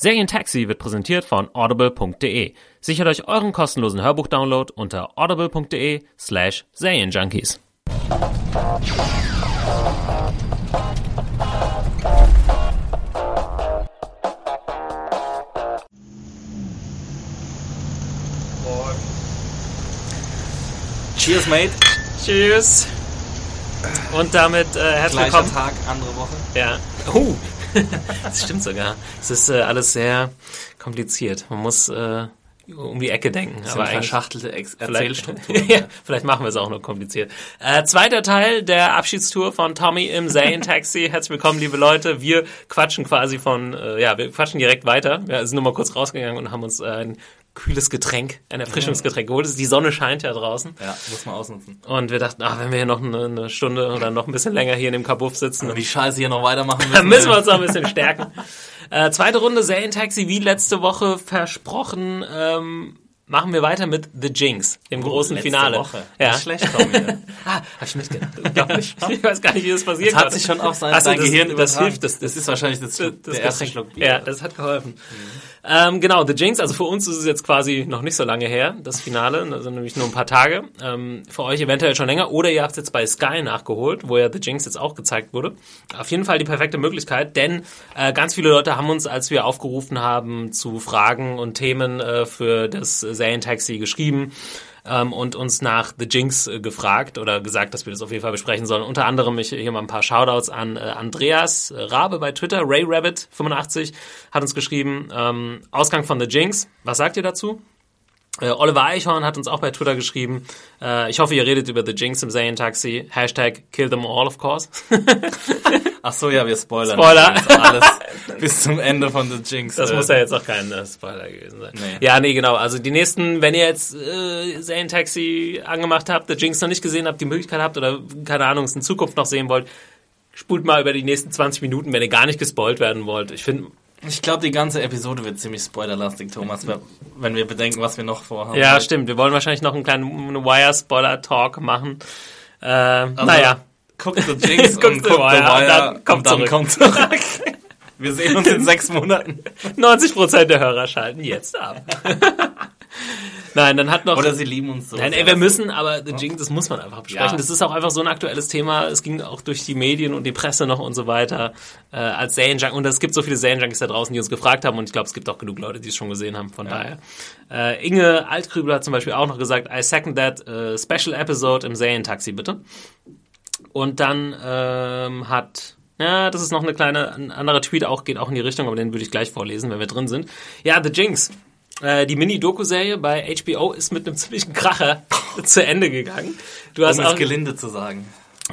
Serientaxi wird präsentiert von audible.de. Sichert euch euren kostenlosen Hörbuchdownload unter audible.de slash Serienjunkies. Cheers, mate. Cheers. Und damit äh, herzlich Gleicher willkommen. Tag, andere Woche. Ja. Oh, das stimmt sogar. Es ist äh, alles sehr kompliziert. Man muss äh, um die Ecke denken. Das aber sind verschachtelte Ex Vielleicht, Erzählstrukturen. ja, vielleicht machen wir es auch nur kompliziert. Äh, zweiter Teil der Abschiedstour von Tommy im Zayn Taxi. Herzlich willkommen, liebe Leute. Wir quatschen quasi von, äh, ja, wir quatschen direkt weiter. Wir sind nur mal kurz rausgegangen und haben uns äh, ein kühles Getränk, ein Erfrischungsgetränk geholt. Die Sonne scheint ja draußen. Ja, muss man ausnutzen. Und wir dachten, ach, wenn wir hier noch eine, eine Stunde oder noch ein bisschen länger hier in dem Kabuff sitzen, Und die Scheiße hier noch weitermachen müssen. dann müssen wir uns noch ein bisschen stärken. Äh, zweite Runde Serientaxi, wie letzte Woche versprochen, ähm, machen wir weiter mit The Jinx, großen Oh, letzte Finale. Woche. Ja. Nicht schlecht, Tommy. Ah, hab ich mitgedacht. Unglaublich. ich weiß gar nicht, wie das passiert Das hat sich schon auf sein, Ach so, sein das, Gehirn Das übertragen. hilft, das, das ist wahrscheinlich das, das der erste. Schluck Bier. Ja, das hat geholfen. Ähm, genau, The Jinx, also für uns ist es jetzt quasi noch nicht so lange her, das Finale, also nämlich nur ein paar Tage. Ähm, für euch eventuell schon länger oder ihr habt es jetzt bei Sky nachgeholt, wo ja The Jinx jetzt auch gezeigt wurde. Auf jeden Fall die perfekte Möglichkeit, denn äh, ganz viele Leute haben uns, als wir aufgerufen haben zu Fragen und Themen äh, für das Serientaxi geschrieben ähm, und uns nach The Jinx äh, gefragt oder gesagt, dass wir das auf jeden Fall besprechen sollen. Unter anderem ich hier mal ein paar Shoutouts an äh, Andreas äh, Rabe bei Twitter, Ray Rabbit 85 hat uns geschrieben, ähm, Ausgang von The Jinx. Was sagt ihr dazu? Äh, Oliver Eichhorn hat uns auch bei Twitter geschrieben. Äh, ich hoffe, ihr redet über The Jinx im Serientaxi. Hashtag kill them all, of course. Ach so, ja, wir spoilern. Spoiler. jetzt alles bis zum Ende von The Jinx. Das äh, muss ja jetzt auch kein äh, Spoiler gewesen sein. Nee. Ja, nee, genau. Also die nächsten, wenn ihr jetzt äh, Serientaxi angemacht habt, The Jinx noch nicht gesehen habt, die Möglichkeit habt oder keine Ahnung, es in Zukunft noch sehen wollt, spult mal über die nächsten 20 Minuten, wenn ihr gar nicht gespoilt werden wollt. Ich finde, Ich glaube, die ganze Episode wird ziemlich spoilerlastig, Thomas, wenn wir bedenken, was wir noch vorhaben. ja, stimmt. Wir wollen wahrscheinlich noch einen kleinen Wire-Spoiler-Talk machen. Äh, naja. Guckt The Jinx Guckt und The guckt Wire, The Wire dann kommt und dann zurück. kommt zurück. Wir sehen uns in sechs Monaten. 90% der Hörer schalten jetzt ab. Nein, dann hat noch... Oder sie lieben uns so. Nein, ey, wir müssen, aber The Jinx, das muss man einfach besprechen. Ja. Das ist auch einfach so ein aktuelles Thema. Es ging auch durch die Medien und die Presse noch und so weiter. Äh, als Serienjunkie. Und es gibt so viele Serienjunkies da draußen, die uns gefragt haben. Und ich glaube, es gibt auch genug Leute, die es schon gesehen haben. Von daher. Äh, Inge Altkrübel hat zum Beispiel auch noch gesagt, I second that äh, special episode im Serientaxi, bitte. Und dann ähm, hat... Ja, das ist noch eine kleine, ein anderer Tweet auch, geht auch in die Richtung, aber den würde ich gleich vorlesen, wenn wir drin sind. Ja, The Jinx. Äh, die Mini-Doku-Serie bei HBO ist mit einem ziemlichen Kracher zu Ende gegangen. Du hast um es auch, gelinde zu sagen.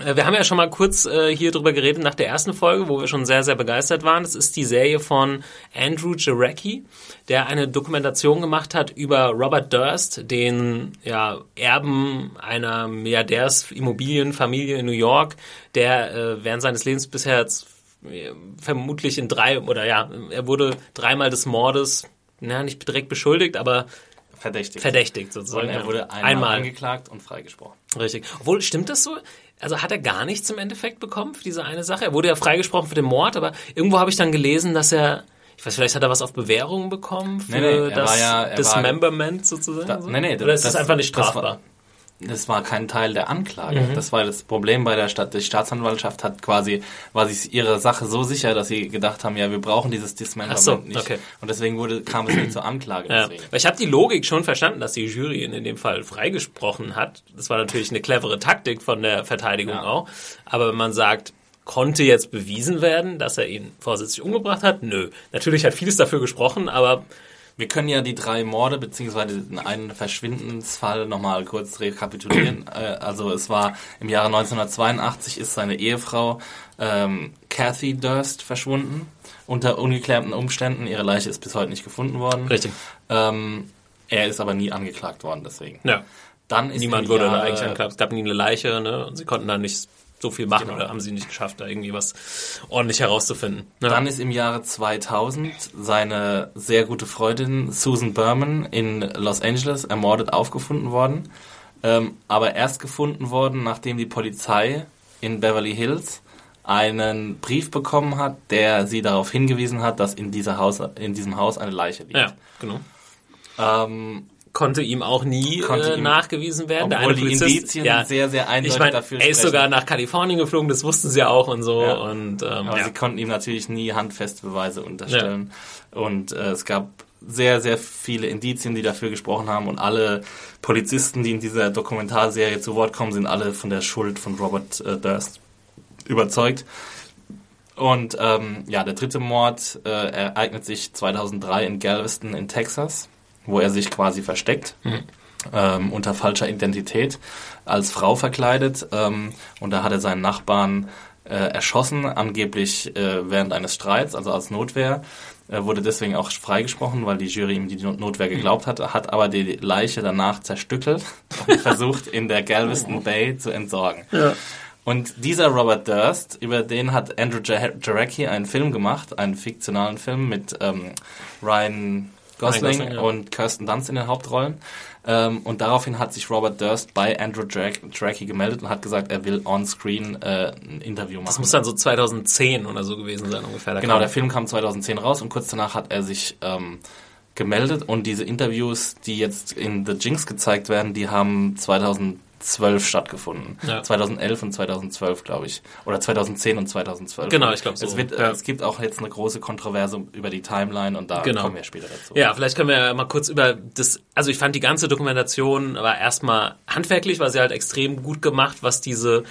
äh, wir haben ja schon mal kurz äh, hier drüber geredet nach der ersten Folge, wo wir schon sehr, sehr begeistert waren. Das ist die Serie von Andrew Jarecki, der eine Dokumentation gemacht hat über Robert Durst, den ja, Erben einer Milliardärsimmobilienfamilie in New York, der äh, während seines Lebens bisher vermutlich in drei, oder ja, er wurde dreimal des Mordes, na, nicht direkt beschuldigt, aber Verdächtig. verdächtigt sozusagen. Und er wurde einmal, einmal. angeklagt und freigesprochen. Richtig. Obwohl, stimmt das so? Also hat er gar nichts im Endeffekt bekommen für diese eine Sache? Er wurde ja freigesprochen für den Mord, aber irgendwo habe ich dann gelesen, dass er, ich weiß, vielleicht hat er was auf Bewährung bekommen für Nee, nee, das ja- er Dismemberment sozusagen? Da- nee, nee, Oder ist das, das- einfach nicht das war- strafbar? Das war kein Teil der Anklage. Mhm. Das war das Problem bei der Stadt. Die Staatsanwaltschaft hat quasi, war sich ihrer Sache so sicher, dass sie gedacht haben, ja, wir brauchen dieses Dismemberment Ach so, nicht. okay. Und deswegen wurde, kam es nicht zur Anklage. Ja. Weil ich habe die Logik schon verstanden, dass die Jury ihn in dem Fall freigesprochen hat. Das war natürlich eine clevere Taktik von der Verteidigung Ja. auch. Aber wenn man sagt, Konnte jetzt bewiesen werden, dass er ihn vorsätzlich umgebracht hat? Nö. Natürlich hat vieles dafür gesprochen, aber Wir können ja die drei Morde beziehungsweise einen Verschwindensfall nochmal kurz rekapitulieren. Äh, also es war im Jahre 1982 ist seine Ehefrau ähm, Kathy Durst verschwunden unter ungeklärten Umständen. Ihre Leiche ist bis heute nicht gefunden worden. richtig. Ähm, er ist aber nie angeklagt worden deswegen. Ja. Dann ist Niemand wurde Jahre- eigentlich angeklagt. Es gab nie eine Leiche, ne? Und sie konnten da nicht so viel machen Genau. oder haben sie nicht geschafft, da irgendwie was ordentlich herauszufinden. Ja. Dann ist im Jahre 2000 seine sehr gute Freundin Susan Berman in Los Angeles ermordet aufgefunden worden. Ähm, aber erst gefunden worden, nachdem die Polizei in Beverly Hills einen Brief bekommen hat, der sie darauf hingewiesen hat, dass in, dieser Haus, in diesem Haus eine Leiche liegt. ja, genau. Ähm, Konnte ihm auch nie äh, ihm- nachgewiesen werden. Der obwohl eine die Polizist- Indizien ja, sehr, sehr eindeutig ich meine, dafür er ist sprechen. sogar nach Kalifornien geflogen, das wussten sie ja auch und so. Ja. Und ähm, Aber ja. sie konnten ihm natürlich nie handfeste Beweise unterstellen. Und äh, es gab sehr, sehr viele Indizien, die dafür gesprochen haben. Und alle Polizisten, die in dieser Dokumentarserie zu Wort kommen, sind alle von der Schuld von Robert äh, Durst überzeugt. Und ähm, ja, der dritte Mord äh, ereignet sich 2003 in Galveston in Texas, wo er sich quasi versteckt ähm, unter falscher Identität als Frau verkleidet. Ähm, und da hat er seinen Nachbarn äh, erschossen, angeblich äh, während eines Streits, also als Notwehr. Er wurde deswegen auch freigesprochen, weil die Jury ihm die Not- Notwehr geglaubt hat, hat aber die Leiche danach zerstückelt und versucht in der Galveston Bay zu entsorgen. Und dieser Robert Durst, über den hat Andrew Ja- Jarecki einen Film gemacht, einen fiktionalen Film mit ähm, Ryan Gosling, Gosling, ja. und Kirsten Dunst in den Hauptrollen. Ähm, und daraufhin hat sich Robert Durst bei Andrew Jarecki gemeldet und hat gesagt, er will on-screen äh, ein Interview machen. Das muss dann so 2010 oder so gewesen sein ungefähr. Da Genau, der Film kam 2010 raus und kurz danach hat er sich ähm, gemeldet und diese Interviews, die jetzt in The Jinx gezeigt werden, die haben 2012 stattgefunden. Ja. 2011 und 2012, glaube ich. Oder 2010 und 2012. Genau, ich glaub so. Es, wird, Ja. es gibt auch jetzt eine große Kontroverse über die Timeline und da Genau. kommen wir später dazu. Ja, vielleicht können wir ja mal kurz über das, also ich fand die ganze Dokumentation war erstmal handwerklich, war sie halt extrem gut gemacht, was diese,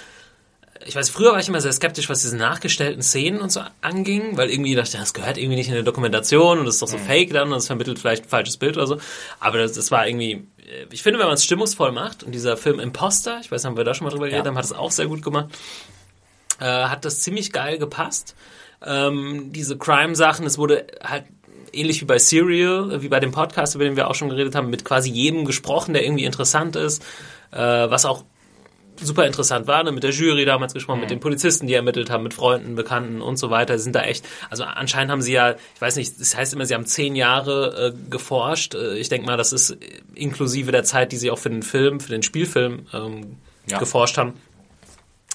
ich weiß, früher war ich immer sehr skeptisch, was diese nachgestellten Szenen und so anging, weil irgendwie dachte ich, das gehört irgendwie nicht in eine Dokumentation und das ist doch so fake dann und es vermittelt vielleicht ein falsches Bild oder so. Aber das, das war irgendwie, äh, ich finde, wenn man es stimmungsvoll macht und dieser Film Imposter, ich weiß nicht, haben wir da schon mal drüber geredet haben, hat es auch sehr gut gemacht, äh, hat das ziemlich geil gepasst. Ähm, diese Crime-Sachen, es wurde halt ähnlich wie bei Serial, äh, wie bei dem Podcast, über den wir auch schon geredet haben, mit quasi jedem gesprochen, der irgendwie interessant ist, äh, was auch super interessant war, ne? mit der Jury damals gesprochen, mit den Polizisten, die ermittelt haben, mit Freunden, Bekannten und so weiter, sind da echt, also anscheinend haben sie ja, ich weiß nicht, das heißt immer, sie haben zehn Jahre äh, geforscht. Äh, ich denke mal, das ist inklusive der Zeit, die sie auch für den Film, für den Spielfilm ähm, Ja. geforscht haben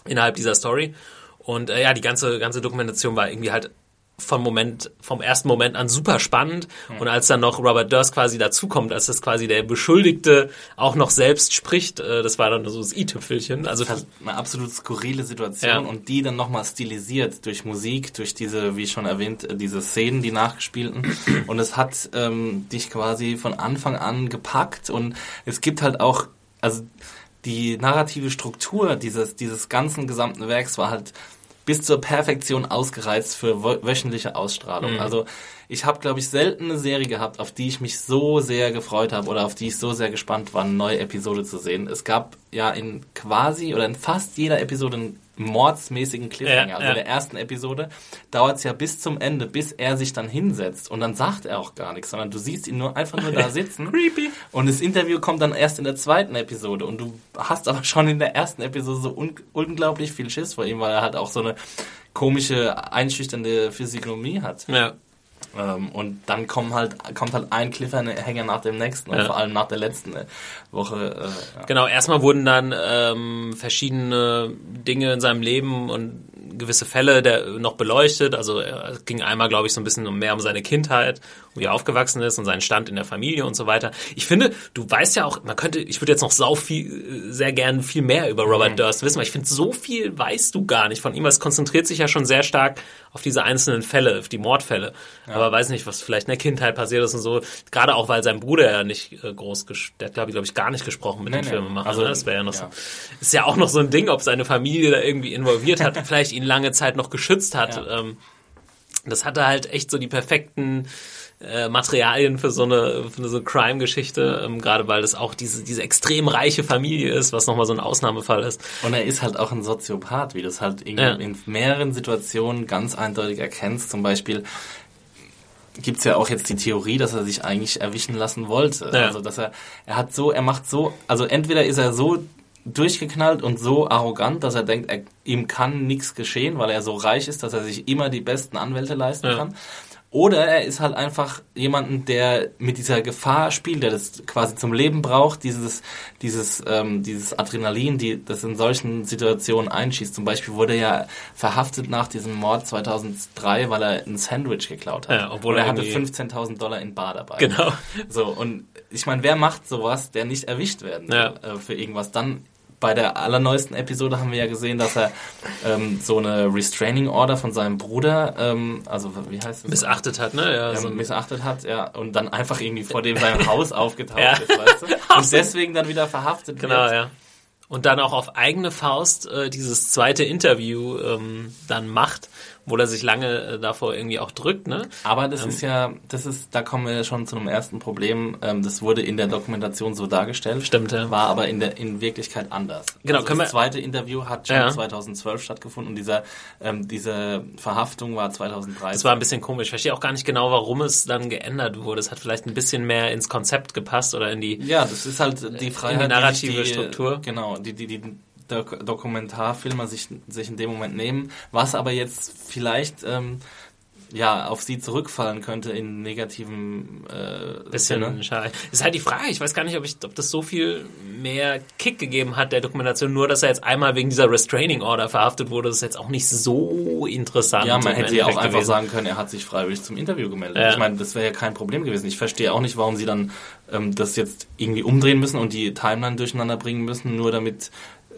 innerhalb dieser Story. Und äh, ja, die ganze, ganze Dokumentation war irgendwie halt vom Moment, vom ersten Moment an super spannend. Und als dann noch Robert Durst quasi dazukommt, als das quasi der Beschuldigte auch noch selbst spricht, äh, das war dann so das i-Tüpfelchen. Also Das eine absolut skurrile Situation Ja. und die dann nochmal stilisiert durch Musik, durch diese, wie schon erwähnt, äh, diese Szenen, die nachgespielten. Und es hat ähm, dich quasi von Anfang an gepackt und es gibt halt auch, also die narrative Struktur dieses, dieses ganzen gesamten Werks war halt bis zur Perfektion ausgereizt für wöchentliche Ausstrahlung. Also ich habe, glaube ich, selten eine Serie gehabt, auf die ich mich so sehr gefreut habe oder auf die ich so sehr gespannt war, eine neue Episode zu sehen. Es gab ja in quasi oder in fast jeder Episode einen mordsmäßigen Cliffhanger. Ja, also ja. in der ersten Episode dauert es ja bis zum Ende, bis er sich dann hinsetzt und dann sagt er auch gar nichts, sondern du siehst ihn nur einfach nur da sitzen. Creepy. Und das Interview kommt dann erst in der zweiten Episode und du hast aber schon in der ersten Episode so un unglaublich viel Schiss vor ihm, weil er halt auch so eine komische, einschüchternde Physiognomie hat. ja. Ähm, und dann kommen halt, kommt halt ein Cliffhanger nach dem nächsten und Ja. vor allem nach der letzten äh, Woche. Äh, ja. Genau, erstmal wurden dann ähm, verschiedene Dinge in seinem Leben und gewisse Fälle der noch beleuchtet. Also er- es ging einmal, glaube ich, so ein bisschen mehr um seine Kindheit, wie er aufgewachsen ist und seinen Stand in der Familie und so weiter. Ich finde, du weißt ja auch, man könnte, ich würde jetzt noch sau viel, sehr gern viel mehr über Robert Durst wissen, weil ich finde, so viel weißt du gar nicht von ihm. weil Es konzentriert sich ja schon sehr stark auf diese einzelnen Fälle, auf die Mordfälle. Aber weiß nicht, was vielleicht in der Kindheit passiert ist und so. Gerade auch, weil sein Bruder ja nicht äh, groß, der hat, glaube ich, glaube ich, gar nicht gesprochen mit Nee, den nee. Filmemachern. Also, ne? das wäre ja noch ja. so. Ist ja auch noch so ein Ding, ob seine Familie da irgendwie involviert hat, vielleicht ihn lange Zeit noch geschützt hat. Ja. Ähm, das hatte halt echt so die perfekten äh, Materialien für so eine, für so eine Crime-Geschichte, ähm, gerade weil das auch diese, diese extrem reiche Familie ist, was nochmal so ein Ausnahmefall ist. Und er ist halt auch ein Soziopath, wie du es halt in, ja. in mehreren Situationen ganz eindeutig erkennst. Zum Beispiel gibt's ja auch jetzt die Theorie, dass er sich eigentlich erwischen lassen wollte. Ja. Also dass er, er hat so, er macht so, also entweder ist er so durchgeknallt und so arrogant, dass er denkt, er, ihm kann nichts geschehen, weil er so reich ist, dass er sich immer die besten Anwälte leisten ja. kann. Oder er ist halt einfach jemanden, der mit dieser Gefahr spielt, der das quasi zum Leben braucht, dieses, dieses, ähm, dieses Adrenalin, die das in solchen Situationen einschießt. Zum Beispiel wurde er ja verhaftet nach diesem Mord 2003, weil er ein Sandwich geklaut hat. Ja, obwohl und er, er hatte 15.000 Dollar in Bar dabei. Genau. So, und ich meine, wer macht sowas, der nicht erwischt werden will ja. äh, für irgendwas? Dann bei der allerneuesten Episode haben wir ja gesehen, dass er ähm, so eine Restraining Order von seinem Bruder, ähm, also wie heißt das? Missachtet hat, ne? Ja, ja so missachtet hat, ja, und dann einfach irgendwie vor dem seinem Haus aufgetaucht ja. ist, weißt du? Und deswegen dann wieder verhaftet genau, wird. Genau, ja und dann auch auf eigene Faust äh, dieses zweite Interview ähm, dann macht, wo er sich lange äh, davor irgendwie auch drückt. Ne? Aber das ähm, ist ja, das ist, da kommen wir schon zu einem ersten Problem. Ähm, das wurde in der Dokumentation so dargestellt, stimmt, ja. war aber in der in Wirklichkeit anders. Genau, also können das zweite Interview hat schon ja. 2012 stattgefunden und dieser ähm, diese Verhaftung war 2013. Das war ein bisschen komisch. Ich verstehe auch gar nicht genau, warum es dann geändert wurde. Es hat vielleicht ein bisschen mehr ins Konzept gepasst oder in die ja, das ist halt die Freiheit, in die narrative die, Struktur. Genau, die, die, die Dok Dokumentarfilmer sich, sich in dem Moment nehmen, was aber jetzt vielleicht ähm, ja, auf sie zurückfallen könnte in negativen äh, bisschen Sinne. schade. Ist halt die Frage, ich weiß gar nicht, ob ich ob das so viel mehr Kick gegeben hat der Dokumentation, nur dass er jetzt einmal wegen dieser Restraining Order verhaftet wurde, das ist jetzt auch nicht so interessant. Ja, man hätte ja auch einfach gewesen. sagen können, er hat sich freiwillig zum Interview gemeldet. Ja. Ich meine, das wäre ja kein Problem gewesen. Ich verstehe auch nicht, warum sie dann ähm, das jetzt irgendwie umdrehen müssen und die Timeline durcheinander bringen müssen, nur damit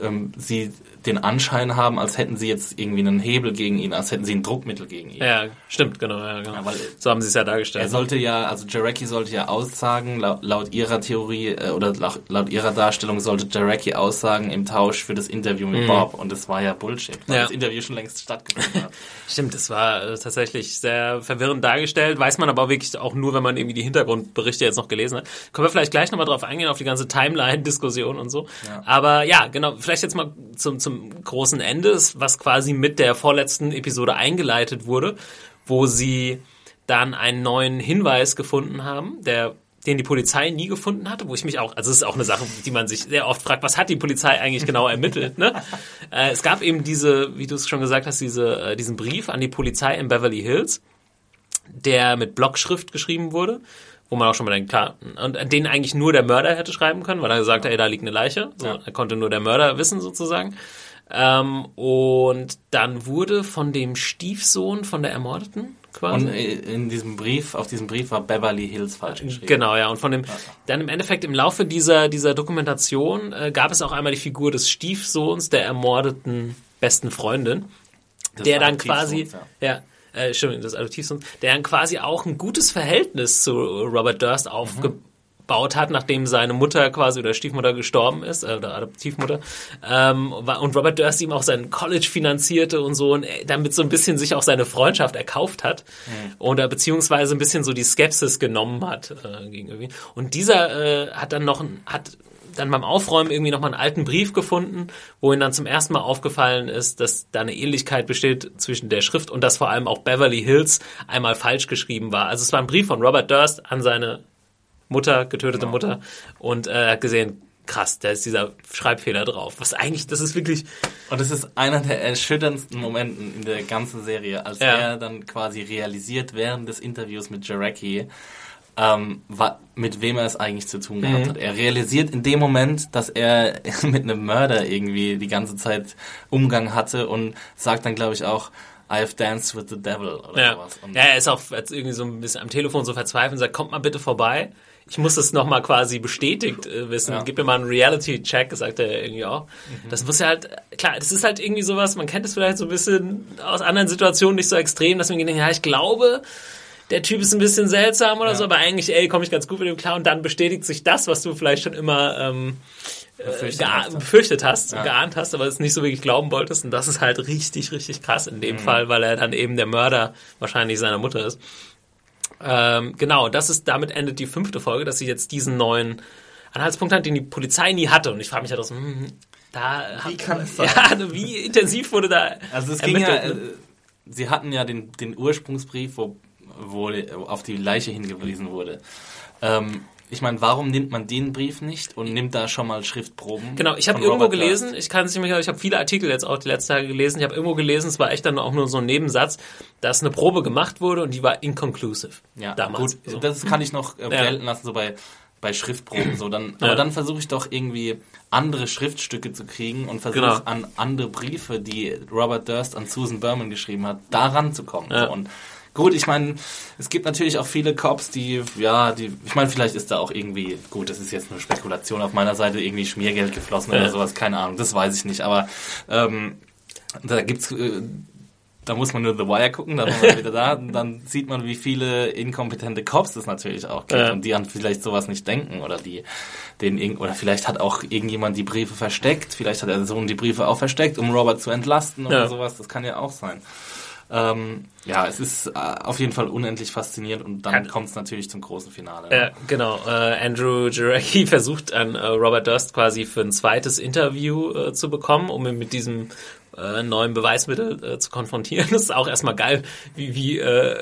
ähm, sie den Anschein haben, als hätten sie jetzt irgendwie einen Hebel gegen ihn, als hätten sie ein Druckmittel gegen ihn. Ja, stimmt, genau. Ja, genau. Ja, so haben sie es ja dargestellt. Er sollte ja, also Jarecki sollte ja aussagen, laut, laut ihrer Theorie äh, oder laut, laut, ihrer Darstellung sollte Jarecki aussagen im Tausch für das Interview mit mhm. Bob und das war ja Bullshit, weil ja. das Interview schon längst stattgefunden hat. stimmt, es war äh, tatsächlich sehr verwirrend dargestellt, weiß man aber wirklich auch nur, wenn man irgendwie die Hintergrundberichte jetzt noch gelesen hat. Können wir vielleicht gleich nochmal drauf eingehen, auf die ganze Timeline-Diskussion und so. Aber ja, genau, vielleicht jetzt mal zum, zum großen Ende, was quasi mit der vorletzten Episode eingeleitet wurde, wo sie dann einen neuen Hinweis gefunden haben, der den die Polizei nie gefunden hatte, wo ich mich auch, also es ist auch eine Sache, die man sich sehr oft fragt, was hat die Polizei eigentlich genau ermittelt? Ne? äh, es gab eben diese, wie du es schon gesagt hast, diese, äh, diesen Brief an die Polizei in Beverly Hills, der mit Blockschrift geschrieben wurde wo man auch schon mal denkt, klar, und den eigentlich nur der Mörder hätte schreiben können, weil er gesagt hat, ey, da liegt eine Leiche. So, ja. Er konnte nur der Mörder wissen, sozusagen. Ähm, und dann wurde von dem Stiefsohn von der Ermordeten quasi. Und in diesem Brief, auf diesem Brief war Beverly Hills falsch geschrieben. Genau, ja. Und von dem, dann im Endeffekt im Laufe dieser, dieser Dokumentation äh, gab es auch einmal die Figur des Stiefsohns der ermordeten besten Freundin, das der dann quasi, ja, ja äh, stimmt, des Adoptivsohns, der dann quasi auch ein gutes Verhältnis zu Robert Durst aufgebaut hat, nachdem seine Mutter quasi oder Stiefmutter gestorben ist, äh, oder Adoptivmutter, ähm, und Robert Durst ihm auch sein College finanzierte und so, und damit so ein bisschen sich auch seine Freundschaft erkauft hat, mhm. oder beziehungsweise ein bisschen so die Skepsis genommen hat äh, gegenüber ihm. Und dieser äh, hat dann noch, hat dann beim Aufräumen irgendwie nochmal einen alten Brief gefunden, wo ihm dann zum ersten Mal aufgefallen ist, dass da eine Ähnlichkeit besteht zwischen der Schrift und dass vor allem auch Beverly Hills einmal falsch geschrieben war. Also es war ein Brief von Robert Durst an seine Mutter, getötete genau. Mutter, und äh, er hat gesehen, krass, da ist dieser Schreibfehler drauf. Was eigentlich, das ist wirklich. Und das ist einer der erschütterndsten Momenten in der ganzen Serie, als ja. er dann quasi realisiert während des Interviews mit Jarecki, ähm, mit wem er es eigentlich zu tun gehabt mhm. hat. Er realisiert in dem Moment, dass er mit einem Mörder irgendwie die ganze Zeit Umgang hatte und sagt dann, glaube ich, auch, I've danced with the devil oder ja. sowas. Und ja, er ist auch jetzt irgendwie so ein bisschen am Telefon so verzweifelt und sagt, kommt mal bitte vorbei. Ich muss das nochmal quasi bestätigt äh, wissen. Ja. Gib mir mal einen Reality-Check, sagt er irgendwie auch. Mhm. Das muss ja halt, klar, das ist halt irgendwie sowas, man kennt es vielleicht so ein bisschen aus anderen Situationen nicht so extrem, dass man denkt, ja, ich glaube, der Typ ist ein bisschen seltsam oder so, aber eigentlich, ey, komme ich ganz gut mit dem klar und dann bestätigt sich das, was du vielleicht schon immer ähm, Befürchtet hast. befürchtet hast, Ja. geahnt hast, aber es nicht so wirklich glauben wolltest. Und das ist halt richtig, richtig krass in Mhm. dem Fall, weil er dann eben der Mörder wahrscheinlich seiner Mutter ist. Ähm, genau, das ist, damit endet die fünfte Folge, dass sie jetzt diesen neuen Anhaltspunkt hat, den die Polizei nie hatte. Und ich frage mich halt so, hm, da Wie kann es sein? Ja, also wie intensiv wurde da Also es ging ja, ermittelt, äh, ne? sie hatten ja den, den Ursprungsbrief, wo, wo auf die Leiche hingewiesen wurde. Ähm, ich meine, warum nimmt man den Brief nicht und nimmt da schon mal Schriftproben? Genau, ich habe irgendwo Robert gelesen, ich kann es nicht mehr, ich habe viele Artikel jetzt auch die letzten Tage gelesen, ich habe irgendwo gelesen, es war echt dann auch nur so ein Nebensatz, dass eine Probe gemacht wurde und die war inconclusive. Ja, damals. Gut, so. das kann ich noch äh, Ja. gelten lassen, so bei, bei Schriftproben. So, dann, Ja. Aber dann versuche ich doch irgendwie andere Schriftstücke zu kriegen und versuche Genau. an andere Briefe, die Robert Durst an Susan Berman geschrieben hat, daran zu kommen. Ja. So, und gut, ich meine, es gibt natürlich auch viele Cops, die, ja, die, ich meine, vielleicht ist da auch irgendwie, gut, das ist jetzt nur Spekulation auf meiner Seite, irgendwie Schmiergeld geflossen Ja. oder sowas, keine Ahnung, das weiß ich nicht, aber ähm, da gibt's äh, da muss man nur The Wire gucken, dann sind wir wieder da. Und dann sieht man, wie viele inkompetente Cops es natürlich auch gibt Ja. und die an vielleicht sowas nicht denken oder die den irgend- oder vielleicht hat auch irgendjemand die Briefe versteckt, vielleicht hat der Sohn die Briefe auch versteckt, um Robert zu entlasten oder Ja. sowas. Das kann ja auch sein. Ähm, ja, es ist äh, auf jeden Fall unendlich faszinierend und dann kommt es natürlich zum großen Finale. Ja, genau. Äh, Andrew Jarecki versucht an äh, Robert Durst quasi für ein zweites Interview äh, zu bekommen, um ihn mit diesem äh, neuen Beweismittel äh, zu konfrontieren. Das ist auch erstmal geil, wie, wie äh,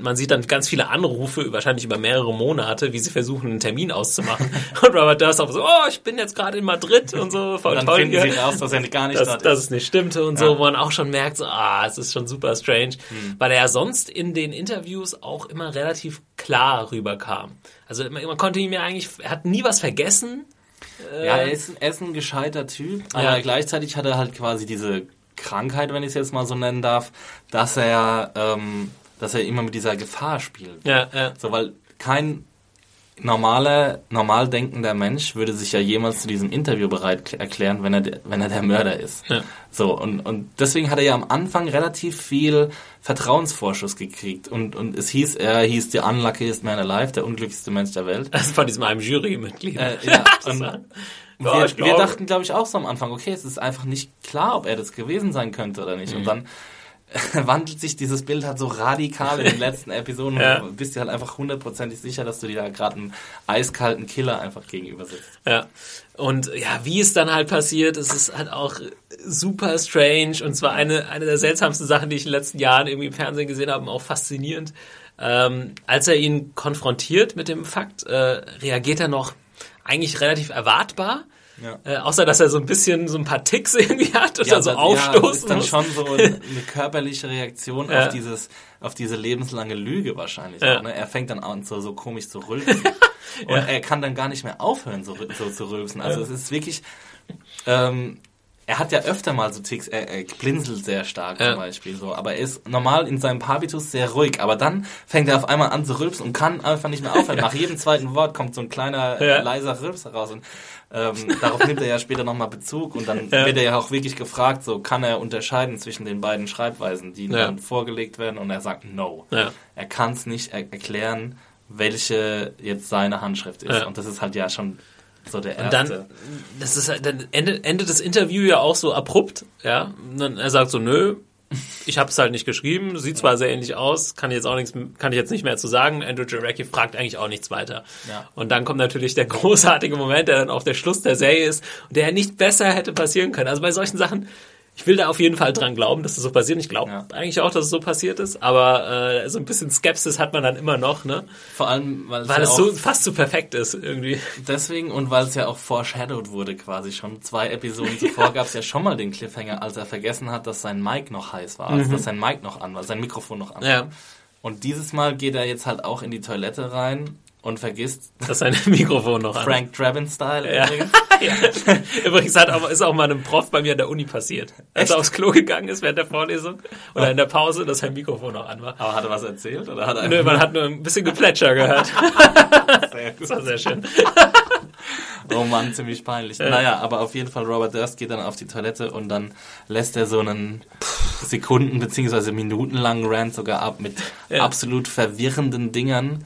man sieht dann ganz viele Anrufe, wahrscheinlich über mehrere Monate, wie sie versuchen, einen Termin auszumachen. Und Robert Durst auch so, oh, ich bin jetzt gerade in Madrid und so, voll Und dann toll. finden sie raus, dass er gar nicht dass, dort dass ist. es nicht stimmte und so, wo man auch schon merkt, so, ah, es ist schon super strange, Hm. weil er ja sonst in den Interviews auch immer relativ klar rüberkam. Also man, man konnte ihm ja eigentlich, er hat nie was vergessen. Ja, er ist, er ist ein gescheiter Typ, aber Ja. gleichzeitig hat er halt quasi diese Krankheit, wenn ich es jetzt mal so nennen darf, dass er, ähm, dass er immer mit dieser Gefahr spielt. Ja, ja. So, weil kein normaler, normal denkender Mensch würde sich ja jemals zu diesem Interview bereit erklären, wenn er, der- wenn er der Mörder ist. Ja. So, und, und deswegen hat er ja am Anfang relativ viel Vertrauensvorschuss gekriegt. Und, und es hieß, er hieß der unluckiest man alive, der unglücklichste Mensch der Welt. Also von diesem einem Jurymitglied. Äh, ja, Das und war- wir, Ja, ich wir dachten, glaube ich, auch so am Anfang, okay, es ist einfach nicht klar, ob er das gewesen sein könnte oder nicht. Und Mhm. dann wandelt sich dieses Bild halt so radikal in den letzten Episoden Ja. und du bist dir halt einfach hundertprozentig sicher, dass du dir da gerade einem eiskalten Killer einfach gegenüber sitzt. Ja. Und ja, wie es dann halt passiert, es ist halt auch super strange und zwar eine, eine der seltsamsten Sachen, die ich in den letzten Jahren irgendwie im Fernsehen gesehen habe auch faszinierend. Ähm, als er ihn konfrontiert mit dem Fakt, äh, reagiert er noch eigentlich relativ erwartbar. Ja. Äh, außer, dass er so ein bisschen so ein paar Ticks irgendwie hat und dann so aufstoßen ja, das ist dann muss. schon so eine körperliche Reaktion Ja. auf dieses, auf diese lebenslange Lüge wahrscheinlich. Ja. Auch, ne? Er fängt dann an, so, so komisch zu rülpsen. Und er kann dann gar nicht mehr aufhören, so, so zu rülpsen. Also es ist wirklich, ähm, er hat ja öfter mal so Ticks, er, er blinzelt sehr stark Ja. zum Beispiel so, aber er ist normal in seinem Habitus sehr ruhig, aber dann fängt er auf einmal an zu rülpsen und kann einfach nicht mehr aufhören. Nach jedem zweiten Wort kommt so ein kleiner, Ja. leiser Rülps heraus und ähm, darauf nimmt er ja später nochmal Bezug und dann Ja. wird er ja auch wirklich gefragt, so kann er unterscheiden zwischen den beiden Schreibweisen, die ihm Ja. dann vorgelegt werden und er sagt no. Ja. Er kann es nicht er erklären, welche jetzt seine Handschrift ist Ja. und das ist halt ja schon so der Und erste. dann, das ist halt, dann endet, endet das Interview ja auch so abrupt, ja. Und dann er sagt so, nö, ich habe es halt nicht geschrieben, sieht zwar sehr ähnlich aus, kann jetzt auch nichts, kann ich jetzt nicht mehr zu sagen. Andrew Jarecki fragt eigentlich auch nichts weiter. Ja. Und dann kommt natürlich der großartige Moment, der dann auch der Schluss der Serie ist und der nicht besser hätte passieren können. Also bei solchen Sachen, ich will da auf jeden Fall dran glauben, dass das so passiert. Ich glaube Ja. eigentlich auch, dass es so passiert ist, aber äh, so ein bisschen Skepsis hat man dann immer noch, ne? Vor allem, weil es Weil ja es so fast so perfekt ist irgendwie. deswegen und weil es ja auch foreshadowed wurde quasi schon. Zwei Episoden zuvor gab es ja schon mal den Cliffhanger, als er vergessen hat, dass sein Mic noch heiß war, also dass sein Mic noch an war, sein Mikrofon noch an war. Mhm. Ja. Und dieses Mal geht er jetzt halt auch in die Toilette rein und vergisst Dass sein Mikrofon noch an. Frank Drabin-Style Ja. übrigens. ja. Übrigens hat auch, ist auch mal einem Prof bei mir an der Uni passiert. Als er aufs Klo gegangen ist während der Vorlesung oder in der Pause, dass sein Mikrofon noch an war. Aber hat er was erzählt oder hat er Nö, man hat nur ein bisschen Geplätscher gehört. sehr Das war sehr schön. oh Mann, ziemlich peinlich. Ja. Naja, aber auf jeden Fall, Robert Durst geht dann auf die Toilette und dann lässt er so einen Sekunden- bzw. minutenlangen Rant sogar ab mit ja. absolut verwirrenden Dingern.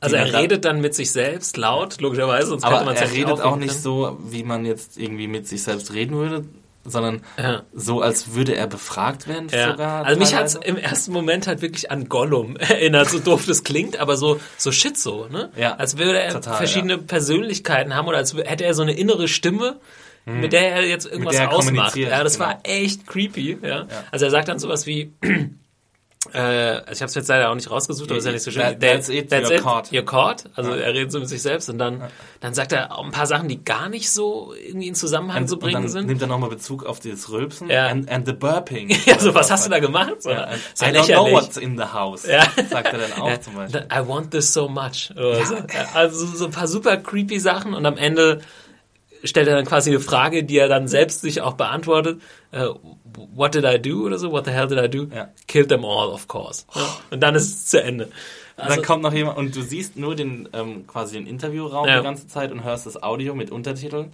Also er redet dann mit sich selbst laut, logischerweise, sonst aber er redet auch nicht so, wie man jetzt irgendwie mit sich selbst reden würde, sondern ja. so, als würde er befragt werden ja. sogar. Also mich hat es im ersten Moment halt wirklich an Gollum erinnert, so doof das klingt, aber so, so Schizo, ne? Ja, als würde er total, verschiedene ja. Persönlichkeiten haben oder als hätte er so eine innere Stimme, hm. mit der er jetzt irgendwas er ausmacht. Ja, das genau. war echt creepy, ja. Also er sagt dann sowas wie, äh, also ich habe es jetzt leider auch nicht rausgesucht, aber ist ja nicht so schön. That, that's it, that's you're it, caught. You're caught. Also ja. er redet so mit sich selbst und dann, ja. dann sagt er auch ein paar Sachen, die gar nicht so irgendwie in Zusammenhang and, zu bringen und dann sind. nimmt er nochmal Bezug auf dieses Rülpsen ja. and, and the burping. ja, so was hast du da gemacht? So, ja, I don't know what's in the house, ja. sagt er dann auch zum Beispiel. I want this so much. So. Also so ein paar super creepy Sachen und am Ende stellt er dann quasi eine Frage, die er dann selbst sich auch beantwortet. Uh, what did I do oder so? What the hell did I do? Ja. Killed them all, of course. Ja. Und dann ist es zu Ende. Also, dann kommt noch jemand und du siehst nur den ähm, quasi den Interviewraum ja. die ganze Zeit und hörst das Audio mit Untertiteln.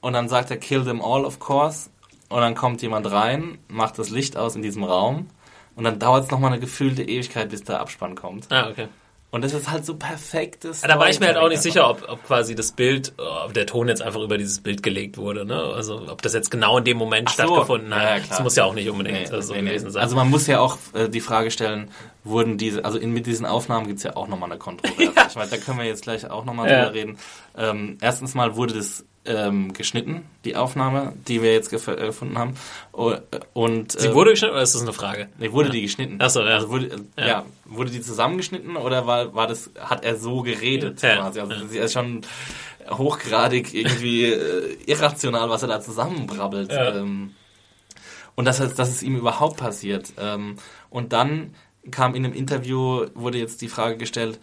Und dann sagt er Kill them all, of course. Und dann kommt jemand rein, macht das Licht aus in diesem Raum. Und dann dauert es nochmal eine gefühlte Ewigkeit, bis der Abspann kommt. Ah, okay. Und das ist halt so perfektes. Da war ich mir halt auch nicht sicher, ob, ob quasi das Bild, ob der Ton jetzt einfach über dieses Bild gelegt wurde, ne? Also ob das jetzt genau in dem Moment Ach stattgefunden so. hat. Ja, das muss ja auch nicht unbedingt nee, so nee, gewesen sein. Also man muss ja auch äh, die Frage stellen, wurden diese, also in, mit diesen Aufnahmen gibt es ja auch nochmal eine Kontroverse. ja. Ich meine, da können wir jetzt gleich auch nochmal ja. drüber reden. Ähm, erstens mal wurde das ähm, geschnitten, die Aufnahme, die wir jetzt äh, gefunden haben. Und, Sie wurde geschnitten oder ist das eine Frage? Nee, wurde ja. die geschnitten. Achso, ja. Also wurde, ja. ja. wurde die zusammengeschnitten oder war, war das, hat er so geredet ja. quasi? Also sie ist schon hochgradig irgendwie äh, irrational, was er da zusammenbrabbelt. Ähm, und dass, dass es ihm überhaupt passiert. Ähm, und dann kam in einem Interview, wurde jetzt die Frage gestellt,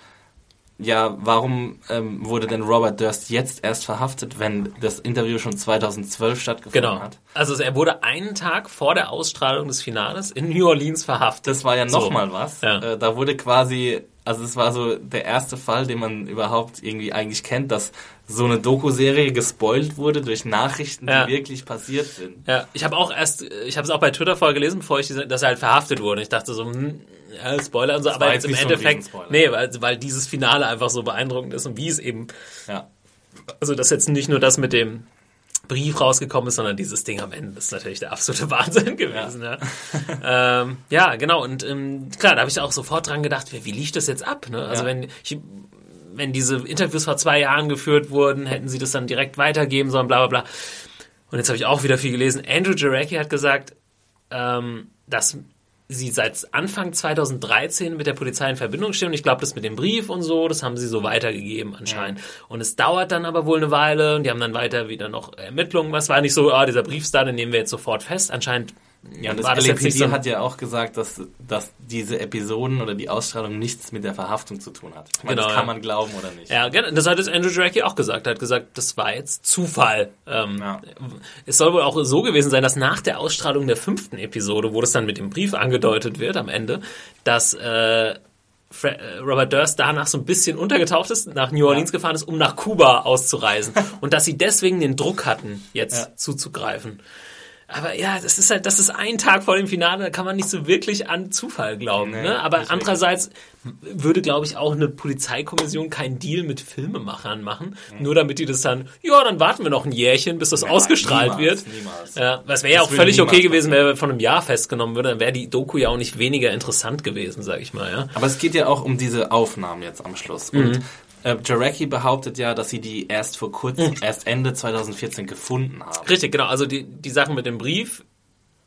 ja, warum ähm, wurde denn Robert Durst jetzt erst verhaftet, wenn das Interview schon 2012 stattgefunden genau. hat? Also er wurde einen Tag vor der Ausstrahlung des Finales in New Orleans verhaftet. Das war ja nochmal so. was. Ja. Äh, da wurde quasi, also es war so der erste Fall, den man überhaupt irgendwie eigentlich kennt, dass so eine Doku-Serie gespoilt wurde durch Nachrichten, ja. die wirklich passiert sind. Ja, ich habe auch erst, ich habe es auch bei Twitter vorher gelesen, bevor ich, dass er halt verhaftet wurde. Ich dachte so, hm, ja, Spoiler und so, das aber jetzt im Endeffekt, so nee, weil, weil dieses Finale einfach so beeindruckend ist und wie es eben, ja. also dass jetzt nicht nur das mit dem Brief rausgekommen ist, sondern dieses Ding am Ende ist natürlich der absolute Wahnsinn gewesen. Ja, ja. ähm, ja genau. Und ähm, klar, da habe ich auch sofort dran gedacht, wie, wie lief das jetzt ab? Ne? Also ja. wenn ich, wenn diese Interviews vor zwei Jahren geführt wurden, hätten sie das dann direkt weitergeben sollen, bla bla bla. Und jetzt habe ich auch wieder viel gelesen. Andrew Jarecki hat gesagt, ähm, dass sie seit Anfang 2013 mit der Polizei in Verbindung stehen. Und ich glaube, das mit dem Brief und so, das haben sie so weitergegeben anscheinend. Ja. Und es dauert dann aber wohl eine Weile und die haben dann weiter wieder noch Ermittlungen. Was war nicht so, ah, dieser Brief ist da, den nehmen wir jetzt sofort fest. Anscheinend ja, und das, LAPD hat ja auch gesagt, dass, dass diese Episoden oder die Ausstrahlung nichts mit der Verhaftung zu tun hat. Meine, genau, das kann man glauben oder nicht. Ja, das hat jetzt Andrew Drake auch gesagt. Er hat gesagt, das war jetzt Zufall. Ähm, ja. Es soll wohl auch so gewesen sein, dass nach der Ausstrahlung der fünften Episode, wo das dann mit dem Brief angedeutet wird am Ende, dass äh, äh Robert Durst danach so ein bisschen untergetaucht ist, nach New Orleans ja. gefahren ist, um nach Kuba auszureisen. und dass sie deswegen den Druck hatten, jetzt ja. zuzugreifen. Aber ja, das ist halt, das ist ein Tag vor dem Finale, da kann man nicht so wirklich an Zufall glauben. Nee, ne? Aber andererseits würde, glaube ich, auch eine Polizeikommission keinen Deal mit Filmemachern machen, mhm. nur damit die das dann, ja, dann warten wir noch ein Jährchen, bis das Nein, ausgestrahlt niemals, wird. Niemals. Ja, was wäre ja auch völlig okay gewesen, wenn er von einem Jahr festgenommen würde, dann wäre die Doku ja auch nicht weniger interessant gewesen, sag ich mal. Ja? Aber es geht ja auch um diese Aufnahmen jetzt am Schluss. Und mhm. Äh, Jarecki behauptet ja, dass sie die erst vor kurzem, mhm. erst Ende 2014 gefunden haben. Richtig, genau. Also die, die Sachen mit dem Brief,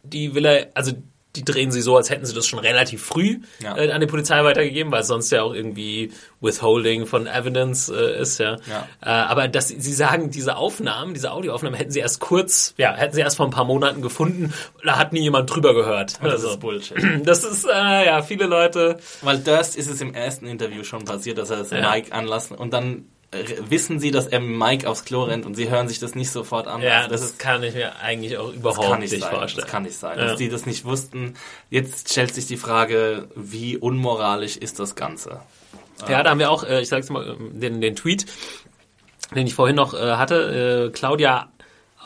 die will er, also die drehen sie so, als hätten sie das schon relativ früh ja. äh, an die Polizei weitergegeben, weil es sonst ja auch irgendwie Withholding von Evidence äh, ist, ja. ja. Äh, aber dass sie sagen, diese Aufnahmen, diese Audioaufnahmen hätten sie erst kurz, ja, hätten sie erst vor ein paar Monaten gefunden, da hat nie jemand drüber gehört. Das also, ist Bullshit. Das ist, äh, ja, viele Leute. Weil Durst ist es im ersten Interview schon passiert, dass er das ja. Mike anlassen und dann wissen sie, dass er Mike aufs Klo rennt und sie hören sich das nicht sofort an. Ja, also das, das, kann ich mir eigentlich auch überhaupt nicht, nicht vorstellen. Das kann nicht sein, ja. dass die das nicht wussten. Jetzt stellt sich die Frage, wie unmoralisch ist das Ganze? Ja, da haben wir auch, äh, ich sag's mal, den, den Tweet den ich vorhin noch äh, hatte, äh, Claudia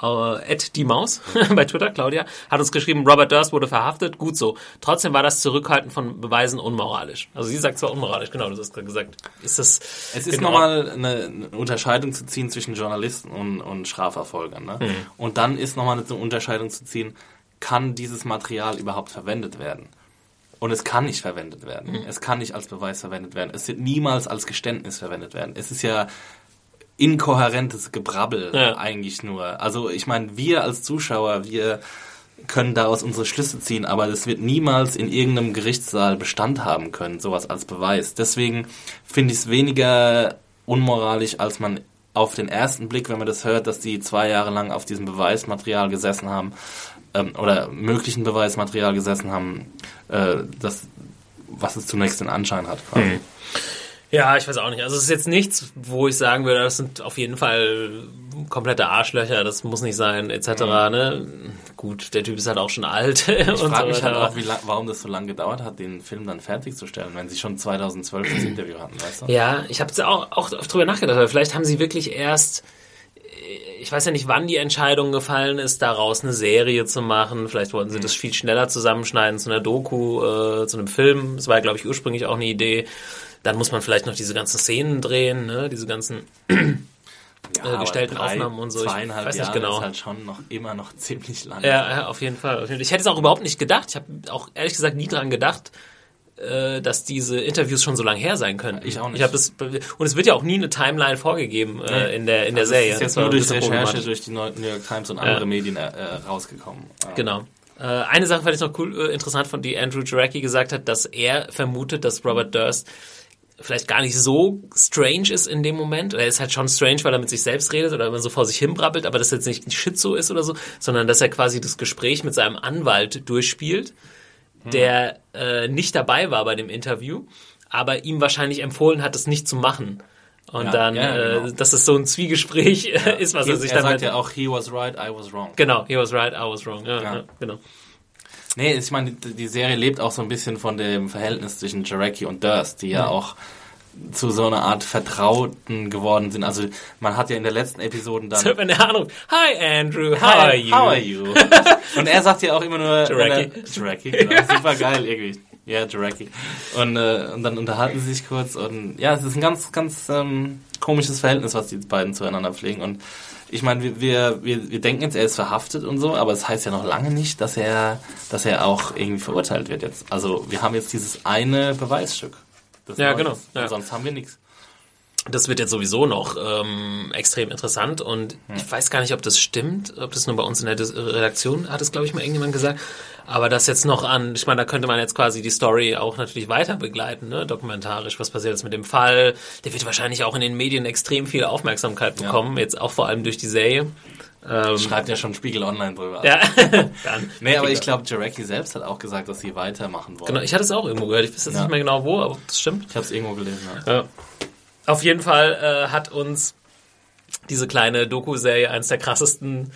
äh, die Maus bei Twitter, Claudia, hat uns geschrieben, Robert Durst wurde verhaftet, gut so. Trotzdem war das Zurückhalten von Beweisen unmoralisch. Also sie sagt zwar unmoralisch, genau, du hast gerade gesagt. Ist das es ist genau. nochmal eine, eine Unterscheidung zu ziehen zwischen Journalisten und, und Strafverfolgern. Ne? Mhm. Und dann ist nochmal eine Unterscheidung zu ziehen, kann dieses Material überhaupt verwendet werden? Und es kann nicht verwendet werden. Mhm. Es kann nicht als Beweis verwendet werden. Es wird niemals als Geständnis verwendet werden. Es ist ja inkohärentes Gebrabbel ja. eigentlich nur. Also ich meine, wir als Zuschauer, wir können daraus unsere Schlüsse ziehen, aber das wird niemals in irgendeinem Gerichtssaal Bestand haben können, sowas als Beweis. Deswegen finde ich es weniger unmoralisch, als man auf den ersten Blick, wenn man das hört, dass die zwei Jahre lang auf diesem Beweismaterial gesessen haben ähm, oder möglichen Beweismaterial gesessen haben, äh, das, was es zunächst den Anschein hat. Quasi. Hm. Ja, ich weiß auch nicht. Also es ist jetzt nichts, wo ich sagen würde, das sind auf jeden Fall komplette Arschlöcher, das muss nicht sein, etc. Mhm. Ne? Gut, der Typ ist halt auch schon alt. Ich frage mich halt auch, lang, warum das so lange gedauert hat, den Film dann fertigzustellen, wenn sie schon 2012 das Interview hatten, weißt du? Ja, ich habe auch, auch drüber nachgedacht, aber vielleicht haben sie wirklich erst ich weiß ja nicht, wann die Entscheidung gefallen ist, daraus eine Serie zu machen. Vielleicht wollten sie mhm. das viel schneller zusammenschneiden zu einer Doku, äh, zu einem Film. Das war, glaube ich, ursprünglich auch eine Idee. Dann muss man vielleicht noch diese ganzen Szenen drehen, ne? diese ganzen ja, äh, gestellten drei, Aufnahmen und so. Zweieinhalb ich weiß Jahre nicht genau. ist halt schon noch immer noch ziemlich lang. Ja, ja auf jeden Fall. Ich hätte es auch überhaupt nicht gedacht. Ich habe auch ehrlich gesagt nie dran gedacht, äh, dass diese Interviews schon so lange her sein können. Ich auch nicht. Ich hab das, und es wird ja auch nie eine Timeline vorgegeben äh, nee. in der in der also Serie. Das ist jetzt nur durch Recherche durch die New York Times und andere ja. Medien äh, rausgekommen. Genau. Äh, eine Sache fand ich noch cool, äh, interessant von die Andrew Jarecki gesagt hat, dass er vermutet, dass Robert Durst vielleicht gar nicht so strange ist in dem Moment. Er ist halt schon strange, weil er mit sich selbst redet oder immer so vor sich hin brabbelt, aber das jetzt nicht ein Schizo ist oder so, sondern dass er quasi das Gespräch mit seinem Anwalt durchspielt, hm. der äh, nicht dabei war bei dem Interview, aber ihm wahrscheinlich empfohlen hat, das nicht zu machen. Und ja, dann, ja, genau. äh, dass es so ein Zwiegespräch ja. ist, was er sich er dann. Er sagt ja auch, he was right, I was wrong. Genau, he was right, I was wrong. Ja. genau. Nee, ich meine, die, die, Serie lebt auch so ein bisschen von dem Verhältnis zwischen Jarecki und Durst, die ja mhm. auch zu so einer Art Vertrauten geworden sind. Also man hat ja in der letzten Episode dann... So, der anruft, Hi Andrew, how Hi, are you? How are you? und er sagt ja auch immer nur... Jarecki. Jarecki, genau, super geil irgendwie. Ja, Jarecki. Und, äh, und dann unterhalten sie sich kurz und ja, es ist ein ganz, ganz ähm, komisches Verhältnis, was die beiden zueinander pflegen und ich meine, wir, wir, wir denken jetzt, er ist verhaftet und so, aber es das heißt ja noch lange nicht, dass er, dass er auch irgendwie verurteilt wird jetzt. Also wir haben jetzt dieses eine Beweisstück. ja, genau. Ja. Sonst haben wir nichts. Das wird jetzt sowieso noch ähm, extrem interessant und hm. ich weiß gar nicht, ob das stimmt, ob das nur bei uns in der Redaktion hat es, glaube ich, mal irgendjemand gesagt. Aber das jetzt noch an, ich meine, da könnte man jetzt quasi die Story auch natürlich weiter begleiten, ne, dokumentarisch. Was passiert jetzt mit dem Fall? Der wird wahrscheinlich auch in den Medien extrem viel Aufmerksamkeit bekommen, ja. jetzt auch vor allem durch die Serie. Ähm, Schreibt ja schon Spiegel Online drüber. Ja. Dann, nee, aber ich glaube, Jarecki selbst hat auch gesagt, dass sie weitermachen wollen. Genau, ich hatte es auch irgendwo gehört. Ich weiß jetzt ja. nicht mehr genau wo, aber das stimmt. Ich habe es irgendwo gelesen. Ja. ja. Auf jeden Fall äh, hat uns diese kleine Doku-Serie eines der krassesten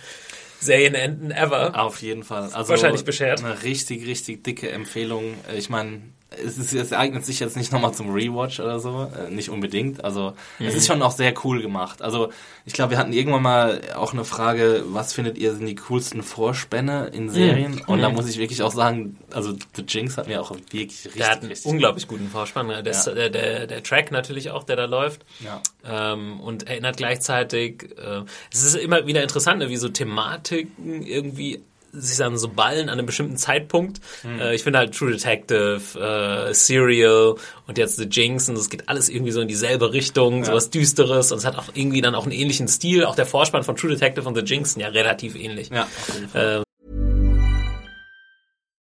Serienenden ever. Auf jeden Fall. Also wahrscheinlich beschert. Eine richtig, richtig dicke Empfehlung. Ich meine, es, ist, es eignet sich jetzt nicht nochmal zum Rewatch oder so, äh, nicht unbedingt. Also mhm. es ist schon auch sehr cool gemacht. Also ich glaube, wir hatten irgendwann mal auch eine Frage, was findet ihr sind die coolsten Vorspänne in Serien? Mhm. Und da muss ich wirklich auch sagen, also The Jinx hat mir auch wirklich richtig, der hat einen richtig unglaublich guten Vorspann. Der, ja. der, der, der, Track natürlich auch, der da läuft. Ja. Ähm, und erinnert gleichzeitig, äh, es ist immer wieder interessant, wie so Thematiken irgendwie sich dann so ballen an einem bestimmten Zeitpunkt. Mhm. Äh, ich finde halt True Detective, äh, Serial und jetzt The Jinx und es geht alles irgendwie so in dieselbe Richtung, ja. sowas Düsteres und es hat auch irgendwie dann auch einen ähnlichen Stil. Auch der Vorspann von True Detective und The Jinx sind ja relativ ähnlich. Ja, äh,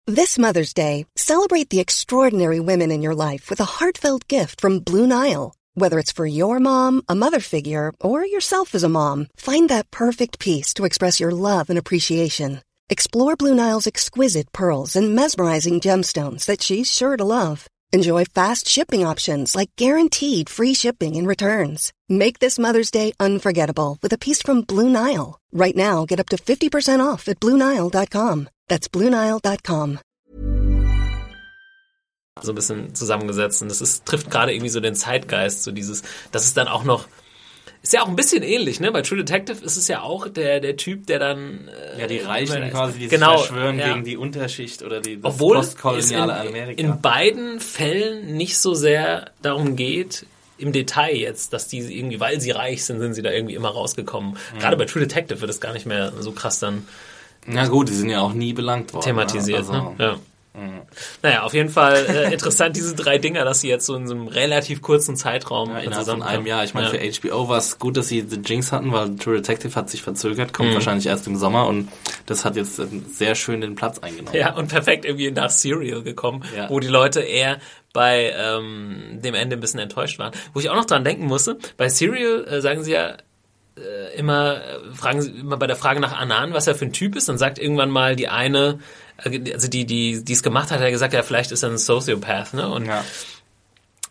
This Mother's Day, celebrate the extraordinary women in your life with a heartfelt gift from Blue Nile. Whether it's for your mom, a mother figure, or yourself as a mom, find that perfect piece to express your love and appreciation. Explore Blue Nile's exquisite pearls and mesmerizing gemstones that she's sure to love. Enjoy fast shipping options like guaranteed free shipping and returns. Make this Mother's Day unforgettable with a piece from Blue Nile. Right now, get up to 50% off at BlueNile.com. That's BlueNile.com. So ein bisschen zusammengesetzt und das ist, trifft gerade irgendwie so den Zeitgeist, so dieses, dass es dann auch noch ist ja auch ein bisschen ähnlich, ne? Bei True Detective ist es ja auch der, der Typ, der dann. Äh, ja, die Reichen quasi, die genau, sich verschwören ja. gegen die Unterschicht oder die das Obwohl postkoloniale es in, Amerika. In beiden Fällen nicht so sehr darum geht, im Detail jetzt, dass die irgendwie, weil sie reich sind, sind sie da irgendwie immer rausgekommen. Mhm. Gerade bei True Detective wird es gar nicht mehr so krass dann. Na gut, die sind ja auch nie belangt worden. Thematisiert, ne? Also, ne? Ja. Mhm. Naja, auf jeden Fall äh, interessant, diese drei Dinger, dass sie jetzt so in so einem relativ kurzen Zeitraum ja, innerhalb von einem Jahr. Ich meine, ja. für HBO war es gut, dass sie The Jinx hatten, weil True Detective hat sich verzögert, kommt mhm. wahrscheinlich erst im Sommer und das hat jetzt sehr schön den Platz eingenommen. Ja, und perfekt irgendwie nach Serial gekommen, ja. wo die Leute eher bei ähm, dem Ende ein bisschen enttäuscht waren. Wo ich auch noch dran denken musste, bei Serial äh, sagen sie ja, äh, immer äh, fragen sie immer bei der Frage nach Anan, was er für ein Typ ist, dann sagt irgendwann mal die eine, äh, also die, die, die es gemacht hat, hat gesagt, ja, vielleicht ist er ein Sociopath, ne? Und ja.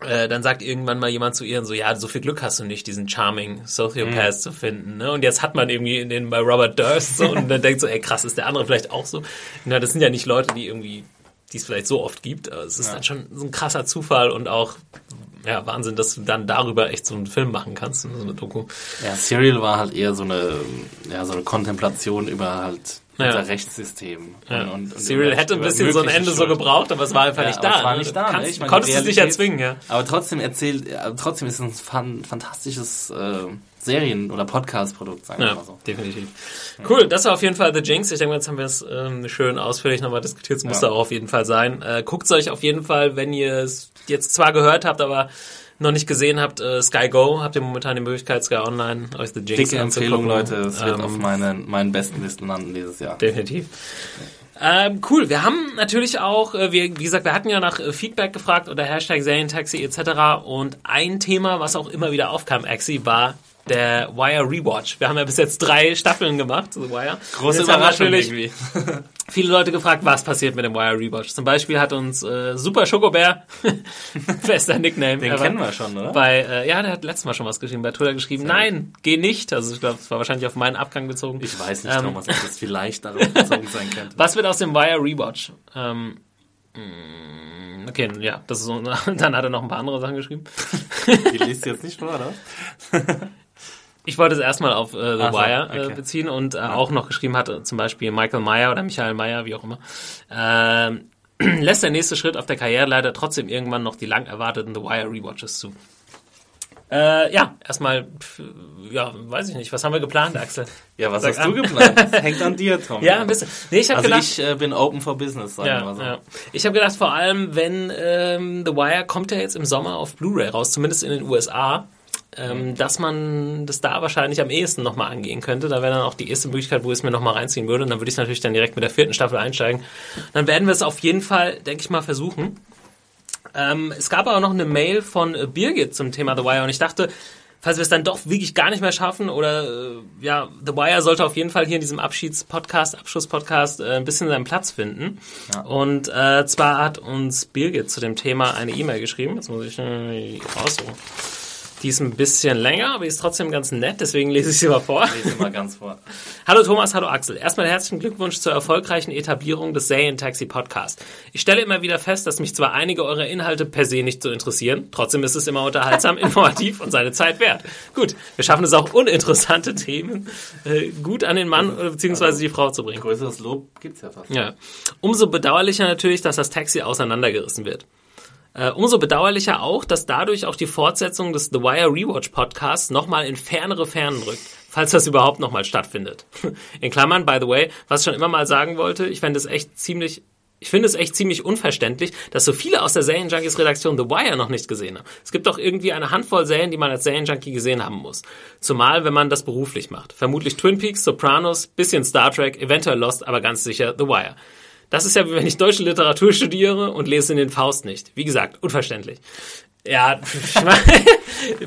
äh, dann sagt irgendwann mal jemand zu ihr so, ja, so viel Glück hast du nicht, diesen charming Sociopath mhm. zu finden, ne? Und jetzt hat man irgendwie den bei Robert Durst so und dann denkt so, ey, krass, ist der andere vielleicht auch so? Na, das sind ja nicht Leute, die irgendwie die es vielleicht so oft gibt. Es ist ja. dann schon so ein krasser Zufall und auch ja, Wahnsinn, dass du dann darüber echt so einen Film machen kannst, so eine Doku. Ja, Serial war halt eher so eine, ja, so eine Kontemplation über halt ja. unser Rechtssystem. Ja. Und, und Serial hätte ein bisschen so ein Ende Schuld. so gebraucht, aber es war einfach ja, nicht da. Es war nicht da. Kannst, ne? ich meine, konntest es nicht erzwingen, ja. Aber trotzdem erzählt, trotzdem ist es ein fantastisches äh, Serien- oder Podcast-Produkt, sagen wir ja, mal so. definitiv. Cool, das war auf jeden Fall The Jinx. Ich denke, jetzt haben wir es ähm, schön ausführlich nochmal diskutiert. Es muss da auch auf jeden Fall sein. Äh, Guckt es euch auf jeden Fall, wenn ihr es jetzt zwar gehört habt, aber noch nicht gesehen habt, äh, Sky Go, habt ihr momentan die Möglichkeit, Sky Online, euch The Jinx Dicke Empfehlung, Leute. Es wird ähm, auf meinen, meinen besten Listen landen dieses Jahr. Definitiv. Ähm, cool, wir haben natürlich auch, äh, wir, wie gesagt, wir hatten ja nach äh, Feedback gefragt oder Hashtag Serientaxi etc. Und ein Thema, was auch immer wieder aufkam, Axi, war der Wire Rewatch. Wir haben ja bis jetzt drei Staffeln gemacht, The Wire. Große Überraschung irgendwie. viele Leute gefragt, was passiert mit dem Wire Rewatch. Zum Beispiel hat uns äh, Super Schokobär, bester Nickname. Den kennen wir schon, oder? Bei, äh, ja, der hat letztes Mal schon was geschrieben, bei Twitter geschrieben, Sehr nein, geh nicht. Also ich glaube, es war wahrscheinlich auf meinen Abgang bezogen. Ich weiß nicht, ähm, Thomas, ob das vielleicht darauf bezogen sein könnte. Was wird aus dem Wire Rewatch? Ähm, mm, okay, ja, das ist so, dann hat er noch ein paar andere Sachen geschrieben. Die liest du jetzt nicht vor, oder? Ich wollte es erstmal auf äh, The Ach Wire äh, okay. äh, beziehen und äh, auch noch geschrieben hatte, zum Beispiel Michael Meyer oder Michael Meyer, wie auch immer. Äh, lässt der nächste Schritt auf der Karriere leider trotzdem irgendwann noch die lang erwarteten The Wire Rewatches zu. Äh, ja, erstmal, ja, weiß ich nicht. Was haben wir geplant, Axel? Ja, was Sag hast an. du geplant? Das hängt an dir, Tom. Ja, ein bisschen. Nee, ich habe also gedacht, ich äh, bin open for business, sagen ja, wir mal so. Ja. Ich habe gedacht, vor allem, wenn ähm, The Wire kommt ja jetzt im Sommer auf Blu-ray raus, zumindest in den USA ähm, dass man das da wahrscheinlich am ehesten nochmal angehen könnte. Da wäre dann auch die erste Möglichkeit, wo ich es mir nochmal reinziehen würde. Und dann würde ich natürlich dann direkt mit der vierten Staffel einsteigen. Dann werden wir es auf jeden Fall, denke ich mal, versuchen. Ähm, es gab aber noch eine Mail von äh, Birgit zum Thema The Wire und ich dachte, falls wir es dann doch wirklich gar nicht mehr schaffen oder äh, ja, The Wire sollte auf jeden Fall hier in diesem Abschiedspodcast, Abschlusspodcast äh, ein bisschen seinen Platz finden. Ja. Und äh, zwar hat uns Birgit zu dem Thema eine E-Mail geschrieben. Jetzt muss ich äh, raussuchen. Die ist ein bisschen länger, aber die ist trotzdem ganz nett, deswegen lese ich sie mal vor. Lese mal ganz vor. hallo Thomas, hallo Axel. Erstmal herzlichen Glückwunsch zur erfolgreichen Etablierung des Taxi Podcast. Ich stelle immer wieder fest, dass mich zwar einige eurer Inhalte per se nicht so interessieren, trotzdem ist es immer unterhaltsam, informativ und seine Zeit wert. Gut, wir schaffen es auch uninteressante Themen äh, gut an den Mann bzw. die Frau zu bringen. Größeres Lob gibt's ja fast. Ja. Umso bedauerlicher natürlich, dass das Taxi auseinandergerissen wird. Äh, umso bedauerlicher auch, dass dadurch auch die Fortsetzung des The Wire Rewatch Podcasts nochmal in fernere Fernen rückt, falls das überhaupt nochmal stattfindet. In Klammern, by the way, was ich schon immer mal sagen wollte, ich fände es echt ziemlich ich finde es echt ziemlich unverständlich, dass so viele aus der Serienjunkies Redaktion The Wire noch nicht gesehen haben. Es gibt doch irgendwie eine Handvoll Serien, die man als Serienjunkie gesehen haben muss. Zumal, wenn man das beruflich macht. Vermutlich Twin Peaks, Sopranos, bisschen Star Trek, eventuell Lost, aber ganz sicher The Wire. Das ist ja, wenn ich deutsche Literatur studiere und lese in den Faust nicht. Wie gesagt, unverständlich. Ja, ich, mein,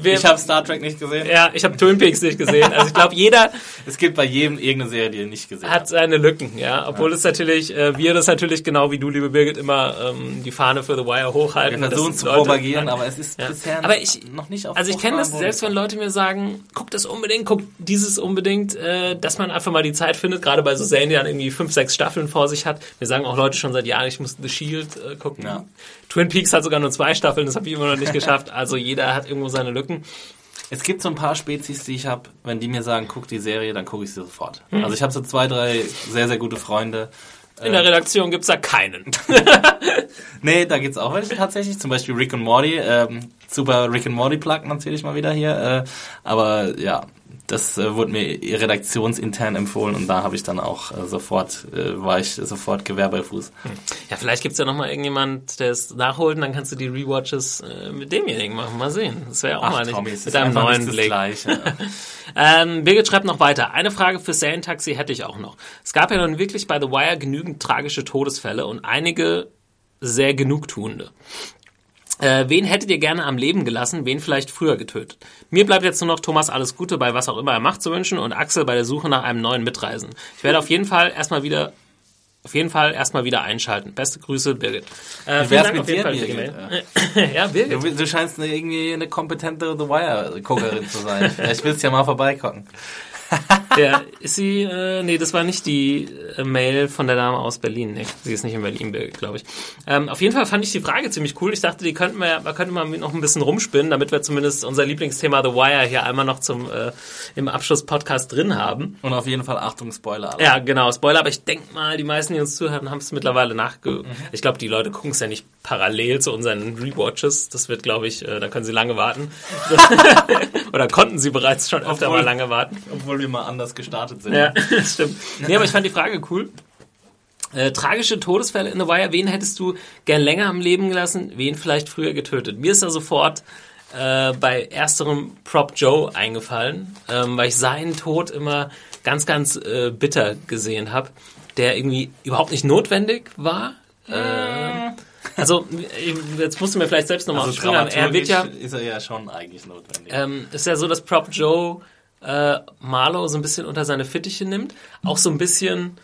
ich habe Star Trek nicht gesehen. Ja, ich habe Twin Peaks nicht gesehen. Also ich glaube, jeder. Es gibt bei jedem irgendeine Serie, die er nicht gesehen hat. Hat seine Lücken, ja. Obwohl ja. es natürlich, äh, wir das natürlich genau wie du, liebe Birgit, immer ähm, die Fahne für The Wire hochhalten. Wir versuchen zu Leute, propagieren, aber es ist ja. bisher aber ich, noch nicht auf Also ich kenne das selbst, wenn Leute mir sagen, guck das unbedingt, guck dieses unbedingt, äh, dass man einfach mal die Zeit findet, gerade bei so Serien, die dann irgendwie fünf, sechs Staffeln vor sich hat. Wir sagen auch Leute schon seit Jahren, ich muss The Shield äh, gucken. Ja. Twin Peaks hat sogar nur zwei Staffeln, das habe ich immer noch nicht geschafft. Also jeder hat irgendwo seine Lücken. Es gibt so ein paar Spezies, die ich habe, wenn die mir sagen, guck die Serie, dann gucke ich sie sofort. Also ich habe so zwei, drei sehr, sehr gute Freunde. In der Redaktion gibt's da keinen. Nee, da gibt's auch welche tatsächlich. Zum Beispiel Rick und Morty. Ähm, super Rick und Morty Plug natürlich mal wieder hier. Äh, aber ja, das äh, wurde mir redaktionsintern empfohlen und da habe ich dann auch äh, sofort, äh, war ich sofort Gewehr bei Fuß. Ja, vielleicht gibt's ja noch mal irgendjemand, der es nachholt und dann kannst du die Rewatches äh, mit demjenigen machen. Mal sehen. Das wäre ja auch Ach, mal nicht Tommy, mit einem neuen Blick. Gleiche. Ähm, Birgit schreibt noch weiter. Eine Frage für Serientaxi hätte ich auch noch. Es gab ja nun wirklich bei The Wire genügend tragische Todesfälle und einige sehr genugtuende. Äh, wen hättet ihr gerne am Leben gelassen, wen vielleicht früher getötet? Mir bleibt jetzt nur noch Thomas alles Gute bei was auch immer er macht zu wünschen und Axel bei der Suche nach einem neuen Mitreisen. Ich werde auf jeden Fall erstmal wieder auf jeden Fall erstmal wieder einschalten. Beste Grüße, Birgit. Äh, Wie wär's Dank mit auf jeden dir, Fall Birgit? Mail. ja, Birgit. Du, du scheinst eine, irgendwie eine kompetente The Wire-Guckerin zu sein. Vielleicht willst du ja mal vorbeigucken. Der, ist sie, äh, nee, das war nicht die äh, Mail von der Dame aus Berlin. Nee, sie ist nicht in Berlin, glaube ich. Ähm, auf jeden Fall fand ich die Frage ziemlich cool. Ich dachte, die könnten wir, man könnte mal noch ein bisschen rumspinnen, damit wir zumindest unser Lieblingsthema The Wire hier einmal noch zum äh, im Abschluss-Podcast drin haben. Und auf jeden Fall Achtung, Spoiler. Aber Ja, genau, Spoiler, aber ich denke mal, die meisten, die uns zuhören, haben es mittlerweile nachge... Ich glaube, die Leute gucken es ja nicht parallel zu unseren Rewatches. Das wird, glaube ich, äh, da können sie lange warten. Oder konnten sie bereits schon öfter Obwohl- mal lange warten. Obwohl wir mal anders gestartet sind. Ja, das stimmt. Nee, aber ich fand die Frage cool. Äh, tragische Todesfälle in The Wire. Wen hättest du gern länger am Leben gelassen? Wen vielleicht früher getötet? Mir ist da sofort äh, bei ersterem Prop Joe eingefallen, ähm, weil ich seinen Tod immer ganz, ganz äh, bitter gesehen habe, der irgendwie überhaupt nicht notwendig war. Äh, also, jetzt musst du mir vielleicht selbst nochmal Also aufspringen. Er wird ja, ist er ja schon eigentlich notwendig. ähm, ist ja so, dass Prop Joe äh, Marlow so ein bisschen unter seine Fittiche nimmt, auch so ein bisschen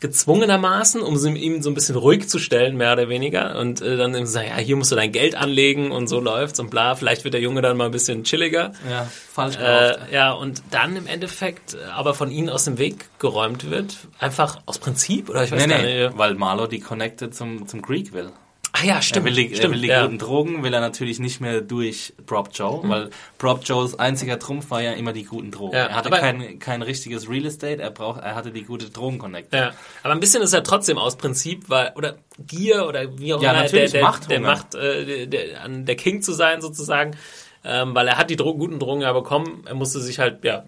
gezwungenermaßen, um ihm so ein bisschen ruhig zu stellen, mehr oder weniger. Und äh, dann eben sagen, ja, hier musst du dein Geld anlegen und so läuft's und bla. Vielleicht wird der Junge dann mal ein bisschen chilliger. ja, falsch gelaufen. Äh, ja, und dann im Endeffekt äh, aber von ihnen aus dem Weg geräumt wird. Einfach aus Prinzip, oder ich weiß Nee, gar nee, nicht. weil Marlow die Connected zum, zum Greek will. Ah ja, Er stimmt. will die, stimmt er will die ja. guten Drogen, will er natürlich nicht mehr durch Prop Joe, weil Prop Joes einziger Trumpf war ja immer die guten Drogen. Ja, er hatte kein, kein richtiges Real Estate, er, braucht, er hatte die gute Drogen-Connect. Ja, aber ein bisschen ist er trotzdem aus Prinzip, weil oder Gier oder wie auch Ja, immer der, der, Machthunger. der Macht, äh, der, der, an der King zu sein sozusagen, ähm, weil er hat die Dro guten Drogen ja bekommen, er musste sich halt ja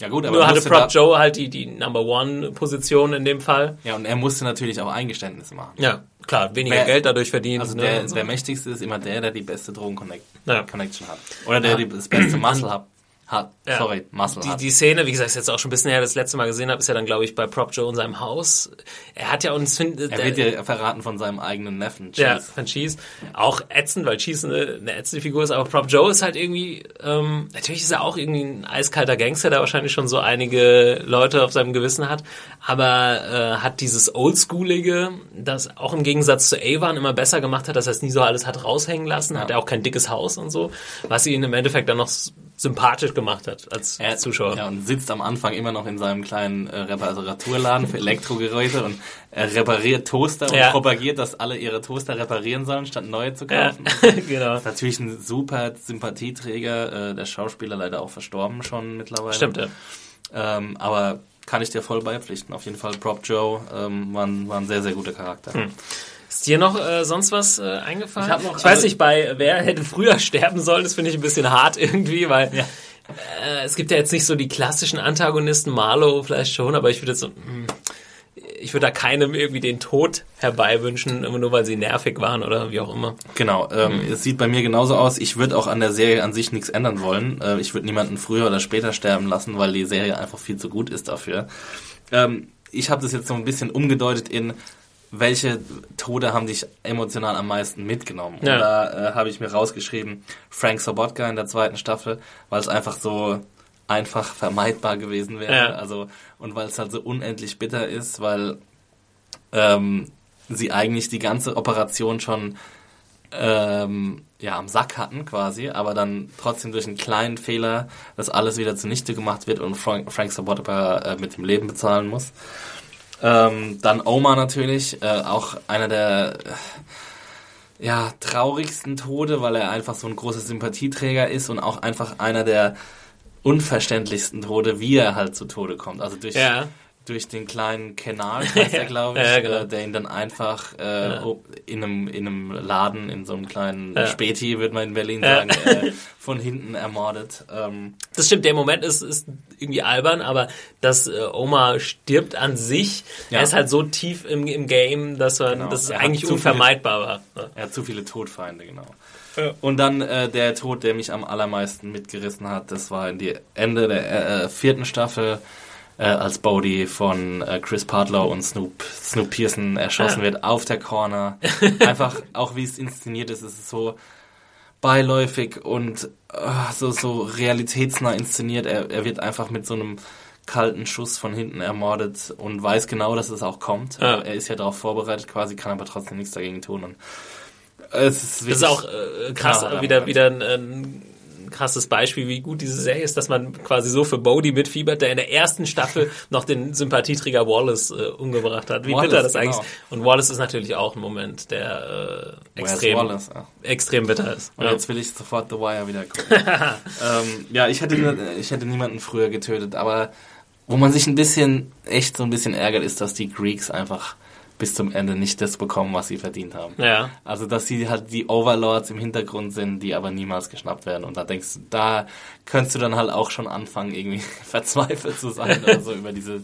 Ja gut, aber nur hatte Prop Joe halt die die Number One Position in dem Fall. ja, und er musste natürlich auch Eingeständnisse machen. Ja, klar, weniger Wer- Geld dadurch verdient. Also ne, der, Mächtigste ist immer der, der die beste Drogen-Connection Ja. hat. Oder der die, das beste Muscle hat. Hat. Ja. Sorry, Muscle die, die Szene, wie gesagt, ist jetzt auch schon ein bisschen her, das letzte Mal gesehen habe, ist ja dann, glaube ich, bei Prop Joe in seinem Haus. Er hat ja uns er wird ja verraten von seinem eigenen Neffen. Ja, Cheese. von Cheese. Auch ätzend, weil Cheese eine, eine ätzende Figur ist, aber Prop Joe ist halt irgendwie, ähm, natürlich ist er auch irgendwie ein eiskalter Gangster, der wahrscheinlich schon so einige Leute auf seinem Gewissen hat, aber äh, hat dieses Oldschoolige, das auch im Gegensatz zu Avon immer besser gemacht hat, dass er es nie so alles hat raushängen lassen, hat er auch kein dickes Haus und so, was ihn im Endeffekt dann noch sympathisch gemacht hat als Er, Zuschauer. Ja, und sitzt am Anfang immer noch in seinem kleinen äh, Reparaturladen für Elektrogeräte und er repariert Toaster und Ja. propagiert, dass alle ihre Toaster reparieren sollen, statt neue zu Ja, kaufen. genau. Natürlich ein super Sympathieträger, äh, der Schauspieler leider auch verstorben schon mittlerweile. Stimmt, ja. Ähm, aber kann ich dir voll beipflichten. Auf jeden Fall Prop Joe ähm, war, ein, war ein sehr, sehr guter Charakter. Hm. Ist dir noch äh, sonst was äh, eingefallen? Ich noch- ich weiß also- nicht, bei wer hätte früher sterben sollen, das finde ich ein bisschen hart irgendwie, weil äh, es gibt ja jetzt nicht so die klassischen Antagonisten, Marlow vielleicht schon, aber ich würde jetzt so, hm, ich würde da keinem irgendwie den Tod herbeiwünschen, immer nur weil sie nervig waren oder wie auch immer. Genau, ähm, Hm. es sieht bei mir genauso aus. Ich würde auch an der Serie an sich nichts ändern wollen. Äh, ich würde niemanden früher oder später sterben lassen, weil die Serie einfach viel zu gut ist dafür. Ähm, ich habe das jetzt so ein bisschen umgedeutet in welche Tode haben dich emotional am meisten mitgenommen? Ja. Und da äh, habe ich mir rausgeschrieben, Frank Sobotka in der zweiten Staffel, weil es einfach so einfach vermeidbar gewesen wäre. Ja. Also, und weil es halt so unendlich bitter ist, weil ähm, sie eigentlich die ganze Operation schon ähm, ja, am Sack hatten quasi, aber dann trotzdem durch einen kleinen Fehler das alles wieder zunichte gemacht wird und Frank, Frank Sobotka äh, mit dem Leben bezahlen muss. Ähm, dann Omar natürlich, äh, auch einer der ja, traurigsten Tode, weil er einfach so ein großer Sympathieträger ist und auch einfach einer der unverständlichsten Tode, wie er halt zu Tode kommt. Also durch, Ja. Durch den kleinen Kanal, heißt er, glaube ich, Ja, genau. äh, der ihn dann einfach äh, Ja. in, einem, in einem Laden, in so einem kleinen Ja. Späti, würde man in Berlin sagen, äh, von hinten ermordet. Ähm, Das stimmt, der Moment ist, ist irgendwie albern, aber dass äh, Oma stirbt an sich, er ist halt so tief im, im Game, dass man, Genau. das es hat eigentlich unvermeidbar war. Ja. Er hat zu viele Todfeinde, genau. Und dann äh, der Tod, der mich am allermeisten mitgerissen hat, das war in die Ende der äh, vierten Staffel, äh, als Bodhi von äh, Chris Partlow und Snoop, Snoop Pearson erschossen Ah. wird auf der Corner. Einfach, auch wie es inszeniert ist, ist es so beiläufig und äh, so, so realitätsnah inszeniert. Er, er wird einfach mit so einem kalten Schuss von hinten ermordet und weiß genau, dass es auch kommt. Ja. Er ist ja darauf vorbereitet quasi, kann aber trotzdem nichts dagegen tun. Und es ist, Das ist auch äh, krass, wieder, wieder ein, ein krasses Beispiel, wie gut diese Serie ist, dass man quasi so für Bodhi mitfiebert, der in der ersten Staffel noch den Sympathieträger Wallace äh, umgebracht hat. Wie Wallace, bitter das genau. eigentlich Und Wallace ist natürlich auch ein Moment, der äh, extrem, Wallace? Ja. extrem bitter ist. Und Ja. jetzt will ich sofort The Wire wieder gucken. ähm, ja, ich hätte, ich hätte niemanden früher getötet, aber wo man sich ein bisschen, echt so ein bisschen ärgert, ist, dass die Greeks einfach bis zum Ende nicht das bekommen, was sie verdient haben. Ja. Also, dass sie halt die Overlords im Hintergrund sind, die aber niemals geschnappt werden. Und da denkst du, da könntest du dann halt auch schon anfangen, irgendwie verzweifelt zu sein oder so über diese,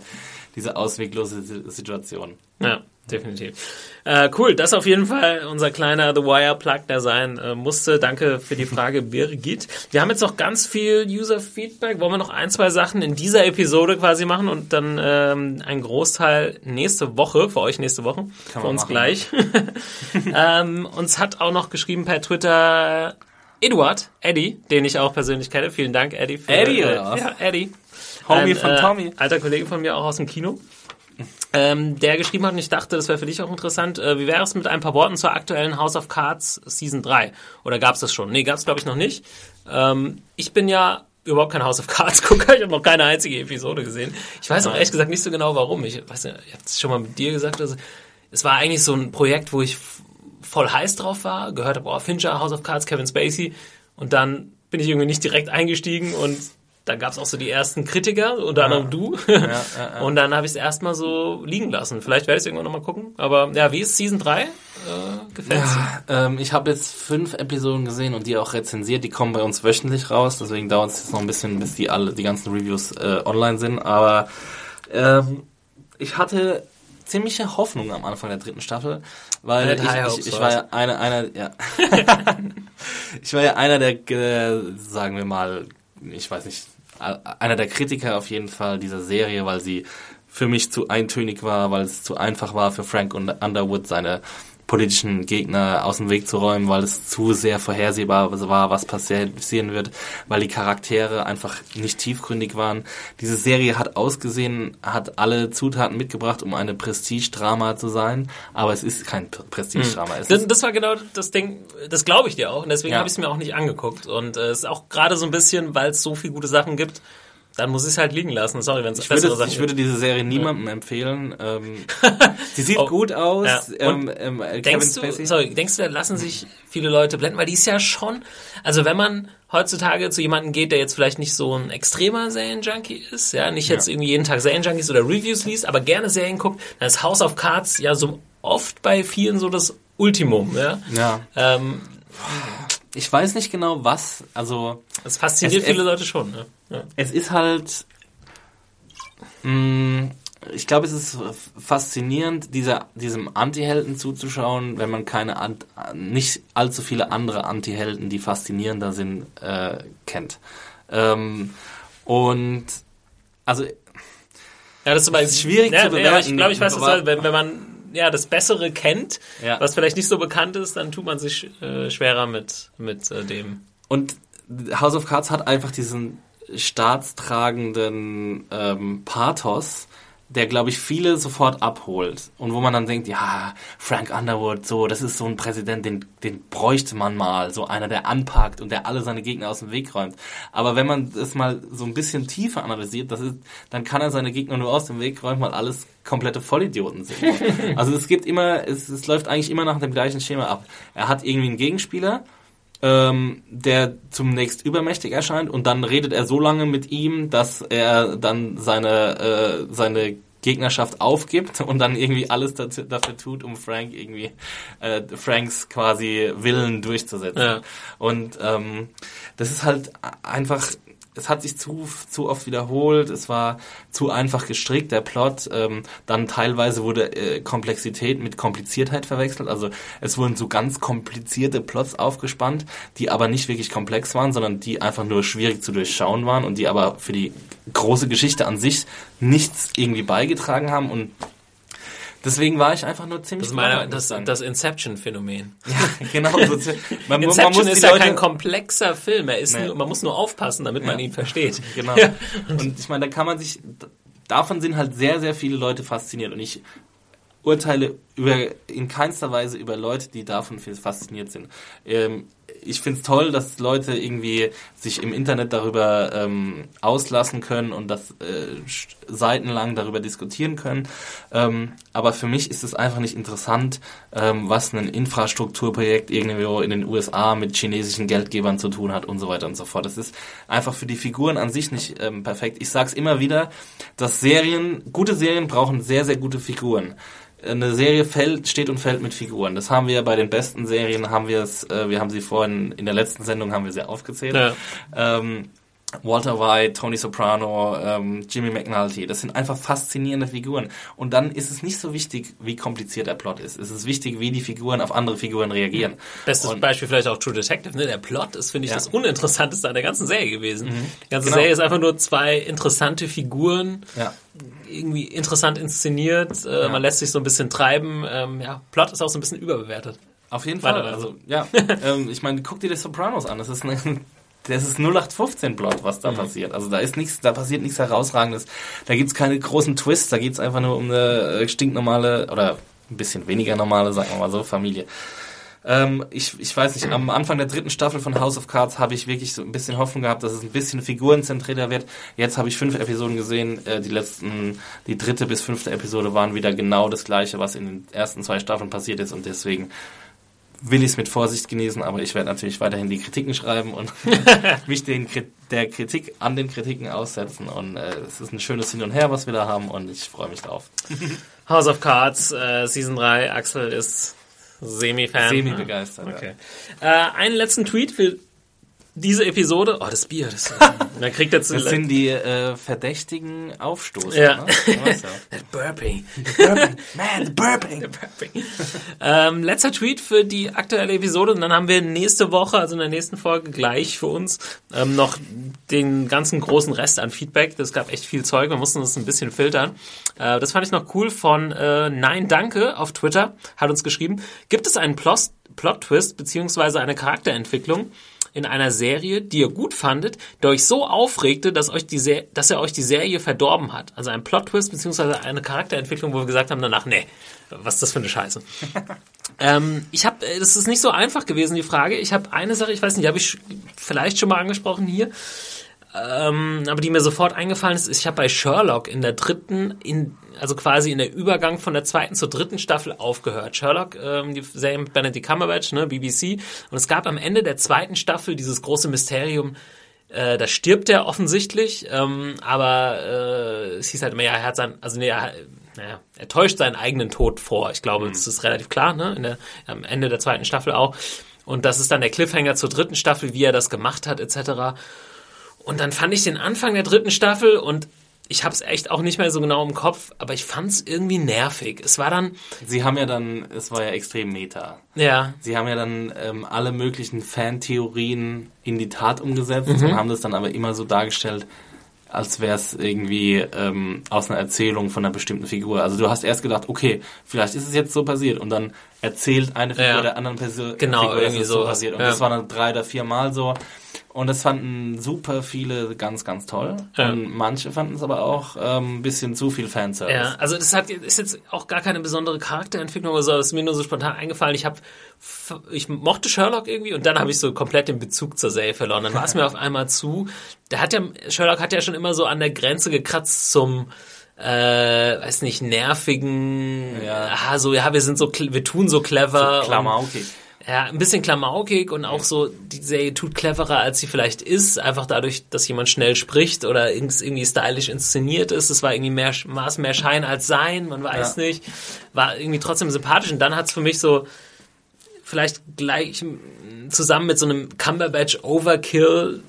diese ausweglose Si- Situation. Ja, definitiv. Äh, cool, das auf jeden Fall unser kleiner The Wire Plug, der sein äh, musste. Danke für die Frage, Birgit. Wir haben jetzt noch ganz viel User-Feedback. Wollen wir noch ein, zwei Sachen in dieser Episode quasi machen und dann ähm, ein Großteil nächste Woche, für euch nächste Woche, für man uns machen. gleich. ähm, uns hat auch noch geschrieben per Twitter Eduard, Eddie, den ich auch persönlich kenne. Vielen Dank, Eddie. Für, Eddie, äh, oder was? Ja, Eddie. Homie Ein, von äh, Tommy. Alter Kollege von mir auch aus dem Kino ähm, der geschrieben hat, und ich dachte, das wäre für dich auch interessant, äh, wie wäre es mit ein paar Worten zur aktuellen House of Cards Season 3? Oder gab es das schon? Nee, gab es glaube ich noch nicht. Ähm, ich bin ja überhaupt kein House of Cards Gucker, ich habe noch keine einzige Episode gesehen. Ich weiß auch ehrlich gesagt nicht so genau warum. Ich weiß nicht, ich habe es schon mal mit dir gesagt, also, es war eigentlich so ein Projekt, wo ich voll heiß drauf war, gehört habe, oh, Fincher, House of Cards, Kevin Spacey und dann bin ich irgendwie nicht direkt eingestiegen und dann gab es auch so die ersten Kritiker, unter anderem du. Und dann habe ich es erstmal so liegen lassen. Vielleicht werde ich es irgendwann nochmal gucken. Aber ja, wie ist Season 3? Äh, Gefällt Ähm, ich habe jetzt fünf Episoden gesehen und die auch rezensiert. Die kommen bei uns wöchentlich raus, deswegen dauert es jetzt noch ein bisschen, bis die alle die ganzen Reviews äh, online sind. Aber ähm, ich hatte ziemliche Hoffnung am Anfang der dritten Staffel, weil ich, ich, ich war ja einer, einer, ja, ich war ja einer der, äh, sagen wir mal, ich weiß nicht, einer der Kritiker auf jeden Fall dieser Serie, weil sie für mich zu eintönig war, weil es zu einfach war für Frank und Underwood seine politischen Gegner aus dem Weg zu räumen, weil es zu sehr vorhersehbar war, was passieren wird, weil die Charaktere einfach nicht tiefgründig waren. Diese Serie hat ausgesehen, hat alle Zutaten mitgebracht, um eine Prestige-Drama zu sein, aber es ist kein Prestige-Drama. Es Das, das war genau das Ding, das glaube ich dir auch. Und deswegen Ja. habe ich es mir auch nicht angeguckt. Und äh, es ist auch gerade so ein bisschen, weil es so viele gute Sachen gibt, dann muss ich es halt liegen lassen. Sorry, wenn es Ich würde, ich würde diese Serie niemandem empfehlen. Ähm, sie sieht Oh, gut aus. ja. Ähm, ähm, äh, Denkst du, sorry, denkst du, da lassen sich viele Leute blenden? Weil die ist ja schon, also wenn man heutzutage zu jemandem geht, der jetzt vielleicht nicht so ein extremer Serienjunkie ist, ja, nicht jetzt irgendwie jeden Tag Serienjunkies oder Reviews liest, aber gerne Serien guckt, dann ist House of Cards ja so oft bei vielen so das Ultimum, ja. Ja. Ähm, Ich weiß nicht genau was. Also das fasziniert Es- viele Leute schon, ne? Ja. es ist halt. Mh, ich glaube, es ist faszinierend, dieser, diesem Anti-Helden zuzuschauen, wenn man keine nicht allzu viele andere Anti-Helden, die faszinierender sind, äh, kennt. Ähm, und also Ja, das ist, aber ist schwierig ja, zu Ja, bewerten, ich glaube, ich weiß, was wenn, wenn man ja das Bessere kennt, Ja. was vielleicht nicht so bekannt ist, dann tut man sich äh, schwerer mit mit äh, dem. Und House of Cards hat einfach diesen staatstragenden ähm, Pathos, der, glaube ich, viele sofort abholt. Und wo man dann denkt, ja, Frank Underwood, so, das ist so ein Präsident, den, den bräuchte man mal. So einer, der anpackt und der alle seine Gegner aus dem Weg räumt. Aber wenn man das mal so ein bisschen tiefer analysiert, das ist, dann kann er seine Gegner nur aus dem Weg räumen, weil alles komplette Vollidioten sind. also es gibt immer, es, es läuft eigentlich immer nach dem gleichen Schema ab. Er hat irgendwie einen Gegenspieler, ähm, der zunächst übermächtig erscheint und dann redet er so lange mit ihm, dass er dann seine, äh, seine Gegnerschaft aufgibt und dann irgendwie alles dazu, dafür tut, um Frank irgendwie äh, Franks quasi Willen durchzusetzen. Ja. Und ähm, das ist halt einfach es hat sich zu, zu oft wiederholt, es war zu einfach gestrickt, der Plot. Ähm, dann teilweise wurde äh, Komplexität mit Kompliziertheit verwechselt. Also es wurden so ganz komplizierte Plots aufgespannt, die aber nicht wirklich komplex waren, sondern die einfach nur schwierig zu durchschauen waren und die aber für die große Geschichte an sich nichts irgendwie beigetragen haben und Deswegen war ich einfach nur ziemlich. Das ist meine, das, das Inception-Phänomen. Ja, genau. man, Inception man ist ja Leute, kein komplexer Film. Er ist nee. nur, man muss nur aufpassen, damit ja. man ihn versteht. Genau. Ja. Und ich meine, da kann man sich, davon sind halt sehr, sehr viele Leute fasziniert. Und ich urteile über, in keinster Weise über Leute, die davon fasziniert sind. Ähm, ich finde es toll, dass Leute irgendwie sich im Internet darüber ähm, auslassen können und das äh, seitenlang darüber diskutieren können. Ähm, aber für mich ist es einfach nicht interessant, ähm, was ein Infrastrukturprojekt irgendwo in den USA mit chinesischen Geldgebern zu tun hat und so weiter und so fort. Das ist einfach für die Figuren an sich nicht ähm, perfekt. Ich sage es immer wieder, dass Serien, gute Serien brauchen sehr, sehr gute Figuren eine Serie fällt, steht und fällt mit Figuren. Das haben wir bei den besten Serien, haben wir es, äh, wir haben sie vorhin in der letzten Sendung haben wir sie aufgezählt. Ja. Ähm, Walter White, Tony Soprano, ähm, Jimmy McNulty, das sind einfach faszinierende Figuren. Und dann ist es nicht so wichtig, wie kompliziert der Plot ist. Es ist wichtig, wie die Figuren auf andere Figuren reagieren. Bestes und, Beispiel vielleicht auch True Detective. Ne? Der Plot ist, finde ich, ja. das Uninteressanteste an der ganzen Serie gewesen. Mhm. Die ganze genau. Serie ist einfach nur zwei interessante Figuren. Ja irgendwie interessant inszeniert, äh, ja. man lässt sich so ein bisschen treiben. Ähm, ja, Plot ist auch so ein bisschen überbewertet. Auf jeden Fall. Also, ja, ähm, ich meine, guck dir die Sopranos an. Das ist eine, das ist 0815 Plot, was da mhm. passiert. Also da ist nichts, da passiert nichts herausragendes. Da gibt's keine großen Twists, da geht's einfach nur um eine äh, stinknormale oder ein bisschen weniger normale, sagen wir mal so, Familie. Ähm, ich, ich weiß nicht, am Anfang der dritten Staffel von House of Cards habe ich wirklich so ein bisschen Hoffnung gehabt, dass es ein bisschen figurenzentrierter wird. Jetzt habe ich fünf Episoden gesehen. Äh, die letzten, die dritte bis fünfte Episode waren wieder genau das gleiche, was in den ersten zwei Staffeln passiert ist und deswegen will ich es mit Vorsicht genießen, aber ich werde natürlich weiterhin die Kritiken schreiben und mich den, der Kritik an den Kritiken aussetzen. Und äh, es ist ein schönes Hin und Her, was wir da haben und ich freue mich drauf. House of Cards, äh, Season 3, Axel ist Semi-Fan. Semi-begeistert. Okay. Ja. Äh, einen letzten Tweet für diese Episode, oh, das Bier, das, man kriegt jetzt das sind die äh, verdächtigen Aufstoße. Ja. Ne? burping. burping. Man, burping. burping. ähm, letzter Tweet für die aktuelle Episode und dann haben wir nächste Woche, also in der nächsten Folge gleich für uns ähm, noch den ganzen großen Rest an Feedback. Das gab echt viel Zeug, wir mussten das ein bisschen filtern. Äh, das fand ich noch cool von äh, Nein Danke auf Twitter, hat uns geschrieben, gibt es einen Plot-Twist beziehungsweise eine Charakterentwicklung, in einer Serie, die ihr gut fandet, der euch so aufregte, dass, euch die Se dass er euch die Serie verdorben hat. Also ein Plot-Twist beziehungsweise eine Charakterentwicklung, wo wir gesagt haben danach, nee, was ist das für eine Scheiße. ähm, ich habe, äh, das ist nicht so einfach gewesen, die Frage. Ich habe eine Sache, ich weiß nicht, die habe ich vielleicht schon mal angesprochen hier. Ähm, aber die mir sofort eingefallen ist, ist ich habe bei Sherlock in der dritten, in, also quasi in der Übergang von der zweiten zur dritten Staffel aufgehört. Sherlock, ähm, die Serie mit Benedict Cumberbatch, ne, BBC. Und es gab am Ende der zweiten Staffel dieses große Mysterium, äh, da stirbt er offensichtlich, ähm, aber äh, es hieß halt immer, ja, er hat sein, also nee, er, naja, er täuscht seinen eigenen Tod vor. Ich glaube, mhm. das ist relativ klar, ne? In der, am Ende der zweiten Staffel auch. Und das ist dann der Cliffhanger zur dritten Staffel, wie er das gemacht hat, etc. Und dann fand ich den Anfang der dritten Staffel und ich habe es echt auch nicht mehr so genau im Kopf, aber ich fand es irgendwie nervig. Es war dann. Sie haben ja dann, es war ja extrem meta. Ja. Sie haben ja dann ähm, alle möglichen Fantheorien in die Tat umgesetzt mhm. und haben das dann aber immer so dargestellt, als wäre es irgendwie ähm, aus einer Erzählung von einer bestimmten Figur. Also du hast erst gedacht, okay, vielleicht ist es jetzt so passiert und dann erzählt eine Figur Ja. der anderen Person Genau, Figur, irgendwie so passiert. Und Ja. das war dann drei oder vier Mal so. Und das fanden super viele ganz, ganz toll. Ja. Und manche fanden es aber auch ähm, ein bisschen zu viel Fanservice. Ja, also das hat ist jetzt auch gar keine besondere Charakterentwicklung oder so, das ist mir nur so spontan eingefallen. Ich habe ich mochte Sherlock irgendwie und dann habe ich so komplett den Bezug zur Serie verloren. Dann war es mir auf einmal zu. Der hat ja Sherlock hat ja schon immer so an der Grenze gekratzt zum äh, weiß nicht, nervigen, Ja. ah, so, ja, wir sind so, wir tun so clever. und- Klamaukig. Ja, ein bisschen klamaukig und auch so, die Serie tut cleverer, als sie vielleicht ist, einfach dadurch, dass jemand schnell spricht oder irgendwie stylisch inszeniert ist. Es war irgendwie mehr, es mehr Schein als Sein, man weiß Ja. nicht. War irgendwie trotzdem sympathisch und dann hat's für mich so vielleicht gleich mm, zusammen mit so einem Cumberbatch Overkill,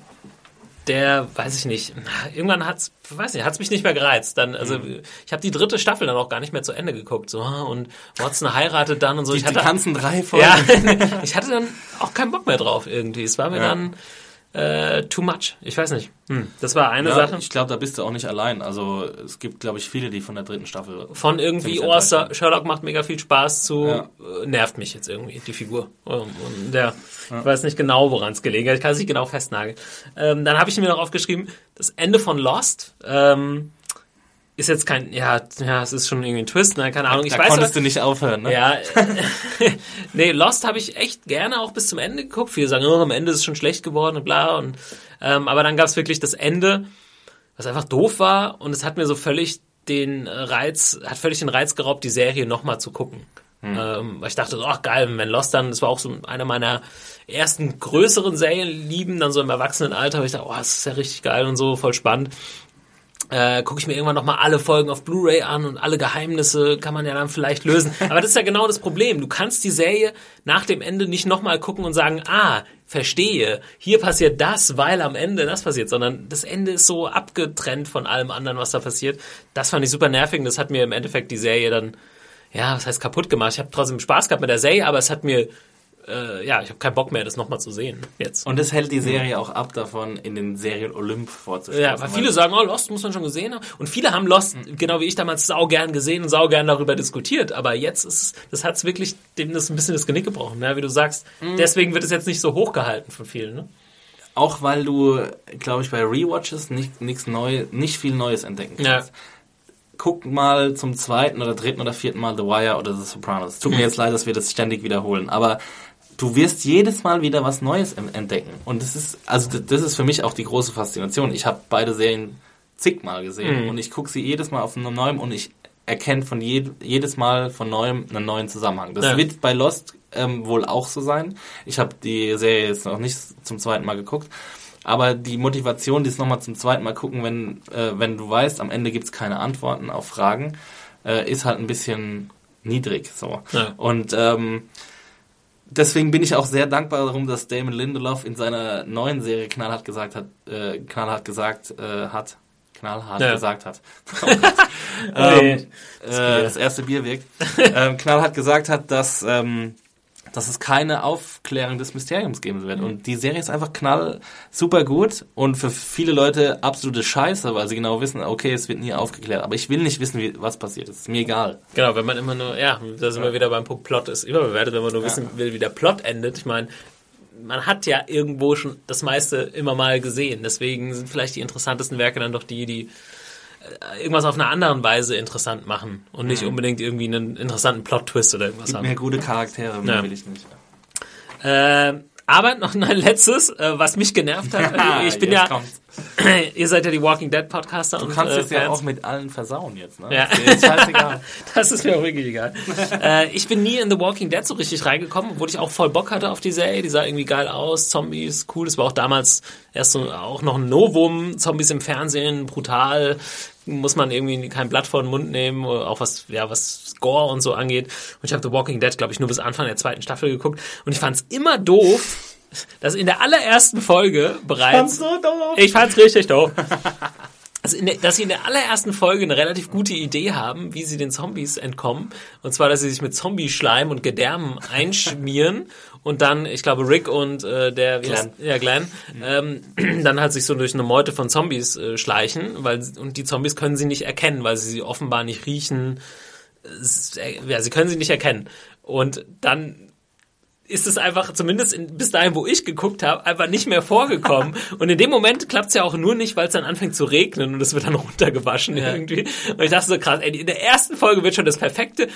der, weiß ich nicht, irgendwann hat's, weiß nicht, hat's mich nicht mehr gereizt. Dann, also Mhm. ich habe die dritte Staffel dann auch gar nicht mehr zu Ende geguckt. So, und Watson heiratet dann und so. Die, ich die hatte, ganzen drei Folgen. ja, ich hatte dann auch keinen Bock mehr drauf irgendwie. Es war mir Ja. dann äh, too much. Ich weiß nicht. Hm, das war eine Ja, Sache. ich glaube, da bist du auch nicht allein. Also es gibt, glaube ich, viele, die von der dritten Staffel. Von irgendwie, oh. Sherlock macht mega viel Spaß zu, Ja. äh, nervt mich jetzt irgendwie, die Figur. Ähm, Und der, ich weiß nicht genau, woran es gelegen hat. Ich kann es nicht genau festnageln. Ähm, dann habe ich mir noch aufgeschrieben, das Ende von Lost ähm, ist jetzt kein, ja, ja, es ist schon irgendwie ein Twist, ne? keine Ahnung. Ich da weiß konntest aber- du nicht aufhören, ne? Ja, nee, Lost habe ich echt gerne auch bis zum Ende geguckt. Viele sagen, oh, am Ende ist es schon schlecht geworden und bla. Und, ähm, aber dann gab es wirklich das Ende, was einfach doof war und es hat mir so völlig den äh, Reiz, hat völlig den Reiz geraubt, die Serie nochmal zu gucken. Ähm, weil ich dachte, ach geil, wenn Lost dann, das war auch so eine meiner ersten größeren Serienlieben, dann so im Erwachsenenalter, weil ich dachte, oh, das ist ja richtig geil und so, voll spannend äh, gucke ich mir irgendwann nochmal alle Folgen auf Blu-ray an und alle Geheimnisse kann man ja dann vielleicht lösen. Aber das ist ja genau das Problem. Du kannst die Serie nach dem Ende nicht nochmal gucken und sagen, ah, verstehe, hier passiert das, weil am Ende das passiert, sondern das Ende ist so abgetrennt von allem anderen, was da passiert. Das fand ich super nervig und das hat mir im Endeffekt die Serie dann, ja, was heißt kaputt gemacht. Ich habe trotzdem Spaß gehabt mit der Serie, aber es hat mir, äh, ja, ich habe keinen Bock mehr, das nochmal zu sehen jetzt. Und das hält die Serie auch ab davon, in den Serien Olymp vorzustellen. Ja, weil viele sagen, oh, Lost muss man schon gesehen haben. Und viele haben Lost, genau wie ich damals, sau gern gesehen und sau gern darüber diskutiert. Aber jetzt ist, das hat's wirklich dem das ein bisschen das Genick gebrochen, ne? wie du sagst. Deswegen wird es jetzt nicht so hochgehalten von vielen. Ne? Auch weil du, glaube ich, bei Rewatches nicht, nichts neu, nicht viel Neues entdecken Ja. kannst. Guck mal zum zweiten oder dritten oder vierten Mal The Wire oder The Sopranos. Tut mir jetzt leid, dass wir das ständig wiederholen, aber du wirst jedes Mal wieder was Neues entdecken. Und das ist, also das ist für mich auch die große Faszination. Ich habe beide Serien zigmal gesehen und ich gucke sie jedes Mal auf einem neuen und ich erkenne von je, jedes Mal von neuem einen neuen Zusammenhang. Das Ja. wird bei Lost ähm, wohl auch so sein. Ich habe die Serie jetzt noch nicht zum zweiten Mal geguckt. Aber die Motivation, das nochmal zum zweiten Mal gucken, wenn, äh, wenn du weißt, am Ende gibt's keine Antworten auf Fragen, äh, ist halt ein bisschen niedrig. So. Ja. Und ähm, deswegen bin ich auch sehr dankbar darum, dass Damon Lindelof in seiner neuen Serie knallhart gesagt hat, äh, knallhart gesagt äh, hat, knallhart Ja. gesagt hat. Nee, ähm, äh, das erste Bier wirkt. ähm, knallhart gesagt hat, dass ähm, dass es keine Aufklärung des Mysteriums geben wird. Und die Serie ist einfach knall super gut und für viele Leute absolute Scheiße, weil sie genau wissen, okay, es wird nie aufgeklärt. Aber ich will nicht wissen, wie, was passiert. Es ist mir egal. Genau, wenn man immer nur, ja, da sind wir wieder beim Punkt Plot ist überbewertet, wenn man nur wissen will, wie der Plot endet. Ich meine, man hat ja irgendwo schon das meiste immer mal gesehen. Deswegen sind vielleicht die interessantesten Werke dann doch die, die irgendwas auf eine andere Weise interessant machen und nicht unbedingt irgendwie einen interessanten Plot-Twist oder irgendwas Gib haben. mir gute Charaktere, mehr Ja. will ich nicht. Äh, aber noch ein letztes, äh, was mich genervt hat. Ich bin ja, kommt's. ihr seid ja die Walking Dead Podcaster Du und kannst äh, es ja Fans. auch mit allen versauen jetzt, ne? Ja. Ist scheißegal. Das ist mir auch wirklich egal. äh, ich bin nie in The Walking Dead so richtig reingekommen, obwohl ich auch voll Bock hatte auf die Serie. Die sah irgendwie geil aus, Zombies, cool. Das war auch damals erst so auch noch ein Novum. Zombies im Fernsehen, brutal. Muss man irgendwie kein Blatt vor den Mund nehmen, auch was, ja, was Gore und so angeht. Und ich habe The Walking Dead, glaube ich, nur bis Anfang der zweiten Staffel geguckt. Und ich fand es immer doof, dass in der allerersten Folge bereits. so doof. Ich fand's richtig doof. Also in der, dass sie in der allerersten Folge eine relativ gute Idee haben, wie sie den Zombies entkommen. Und zwar, dass sie sich mit Zombie-Schleim und Gedärmen einschmieren und dann, ich glaube, Rick und äh, der wie heißt- ja, Glenn, ähm, dann halt sich so durch eine Meute von Zombies äh, schleichen, weil und die Zombies können sie nicht erkennen, weil sie sie offenbar nicht riechen, ja, sie können sie nicht erkennen. Und dann ist es einfach, zumindest in, bis dahin, wo ich geguckt habe, einfach nicht mehr vorgekommen. Und in dem Moment klappt es ja auch nur nicht, weil es dann anfängt zu regnen und es wird dann runtergewaschen ja. irgendwie. Und ich dachte so krass, ey, in der ersten Folge wird schon das perfekte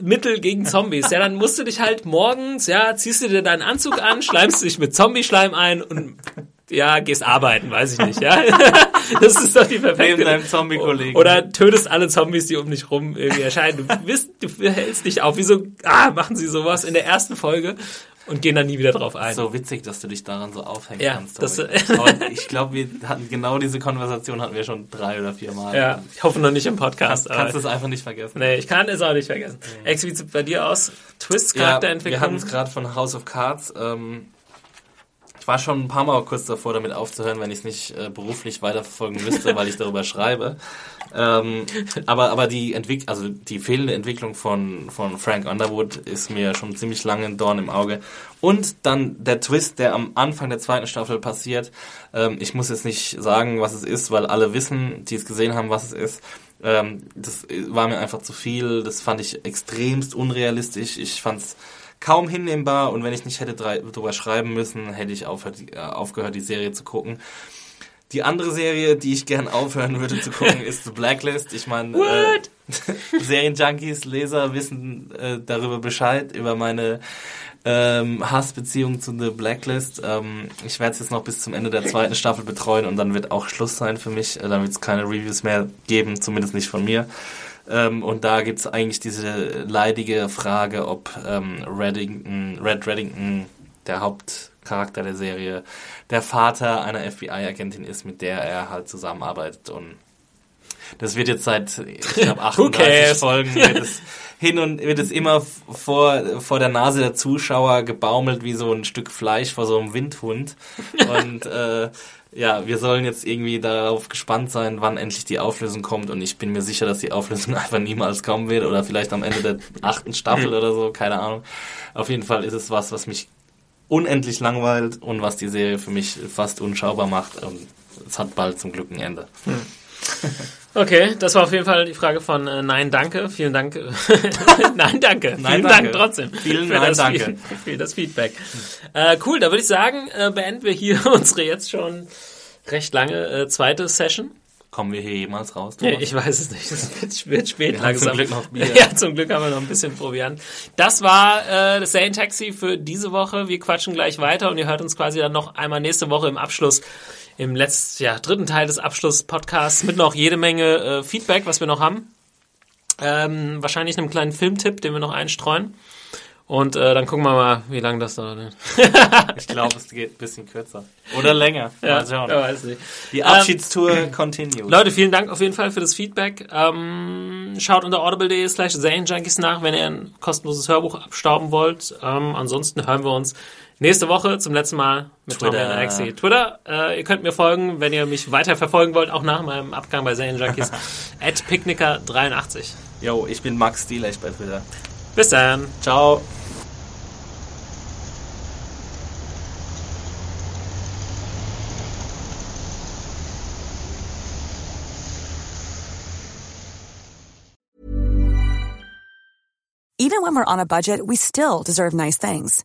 Mittel gegen Zombies. Ja, dann musst du dich halt morgens, ja, ziehst du dir deinen Anzug an, schleimst dich mit Zombie-Schleim ein und ja, gehst arbeiten, weiß ich nicht, ja. Das ist doch die perfekte. Neben deinem Zombie-Kollegen. Oder tötest alle Zombies, die um dich rum irgendwie erscheinen. Du bist, du hältst dich auf. Wieso, ah, machen sie sowas in der ersten Folge und gehen dann nie wieder drauf ein. So witzig, dass du dich daran so aufhängen ja, kannst. Das, ich glaube, wir hatten genau diese Konversation hatten wir schon drei oder vier Mal. Ja, ich hoffe noch nicht im Podcast. Kannst, kannst du es einfach nicht vergessen. Nee, ich kann es auch nicht vergessen. Mhm. Ex, wie sieht bei dir aus? Twists, Charakterentwicklung? Ja, wir hatten es gerade von House of Cards. Ähm, ich war schon ein paar Mal kurz davor, damit aufzuhören, wenn ich es nicht äh, beruflich weiterverfolgen müsste, weil ich darüber schreibe. Ähm, aber aber die Entwick also die fehlende Entwicklung von von Frank Underwood ist mir schon ziemlich lange ein Dorn im Auge. Und dann der Twist, der am Anfang der zweiten Staffel passiert. Ähm, ich muss jetzt nicht sagen, was es ist, weil alle wissen, die es gesehen haben, was es ist. Ähm, das war mir einfach zu viel. Das fand ich extremst unrealistisch. Ich fand's kaum hinnehmbar und wenn ich nicht hätte drüber schreiben müssen, hätte ich äh, aufgehört, die Serie zu gucken. Die andere Serie, die ich gern aufhören würde zu gucken, ist The Blacklist. Ich meine, äh, Serienjunkies, Leser wissen äh, darüber Bescheid, über meine ähm, Hassbeziehung zu The Blacklist. Ähm, ich werde es jetzt noch bis zum Ende der zweiten Staffel betreuen und dann wird auch Schluss sein für mich. Äh, dann wird es keine Reviews mehr geben, zumindest nicht von mir. Ähm, und da gibt es eigentlich diese leidige Frage, ob ähm, Reddington, Red Reddington, der Hauptcharakter der Serie, der Vater einer FBI-Agentin ist, mit der er halt zusammenarbeitet. Und das wird jetzt seit, ich glaube, 38 Folgen wird es hin und wird es immer vor, vor der Nase der Zuschauer gebaumelt wie so ein Stück Fleisch vor so einem Windhund. Und äh, ja, wir sollen jetzt irgendwie darauf gespannt sein, wann endlich die Auflösung kommt und ich bin mir sicher, dass die Auflösung einfach niemals kommen wird oder vielleicht am Ende der achten Staffel oder so, keine Ahnung. Auf jeden Fall ist es was, was mich unendlich langweilt und was die Serie für mich fast unschaubar macht und es hat bald zum Glück ein Ende. Hm. Okay, das war auf jeden Fall die Frage von äh, Nein, danke. Vielen Dank. Nein, danke. Nein, Vielen danke. Dank trotzdem. Vielen Dank, danke. Für das Feedback. Äh, cool, da würde ich sagen, äh, beenden wir hier unsere jetzt schon recht lange äh, zweite Session. Kommen wir hier jemals raus? Ja, ich weiß es nicht. Es wird spät wir langsam. Zum Glück noch Bier. Ja, zum Glück haben wir noch ein bisschen Proviant. Das war äh, das Sane Taxi für diese Woche. Wir quatschen gleich weiter und ihr hört uns quasi dann noch einmal nächste Woche im Abschluss im letzten, ja, dritten Teil des Abschluss-Podcasts mit noch jede Menge äh, Feedback, was wir noch haben. Ähm, wahrscheinlich einem kleinen Filmtipp, den wir noch einstreuen. Und äh, dann gucken wir mal, wie lange das dauert. ich glaube, es geht ein bisschen kürzer. Oder länger. Ja, mal schauen. weiß nicht. Die Abschiedstour ähm, continues. Leute, vielen Dank auf jeden Fall für das Feedback. Ähm, schaut unter audible.de slash Junkies nach, wenn ihr ein kostenloses Hörbuch abstauben wollt. Ähm, ansonsten hören wir uns nächste Woche zum letzten Mal mit Twitter. Tommy und Alexi. Twitter, äh, ihr könnt mir folgen, wenn ihr mich weiter verfolgen wollt, auch nach meinem Abgang bei Junkies. at Picknicker83. Yo, ich bin Max Stielech bei Twitter. Bis dann. Ciao. Even when we're on a budget, we still deserve nice things.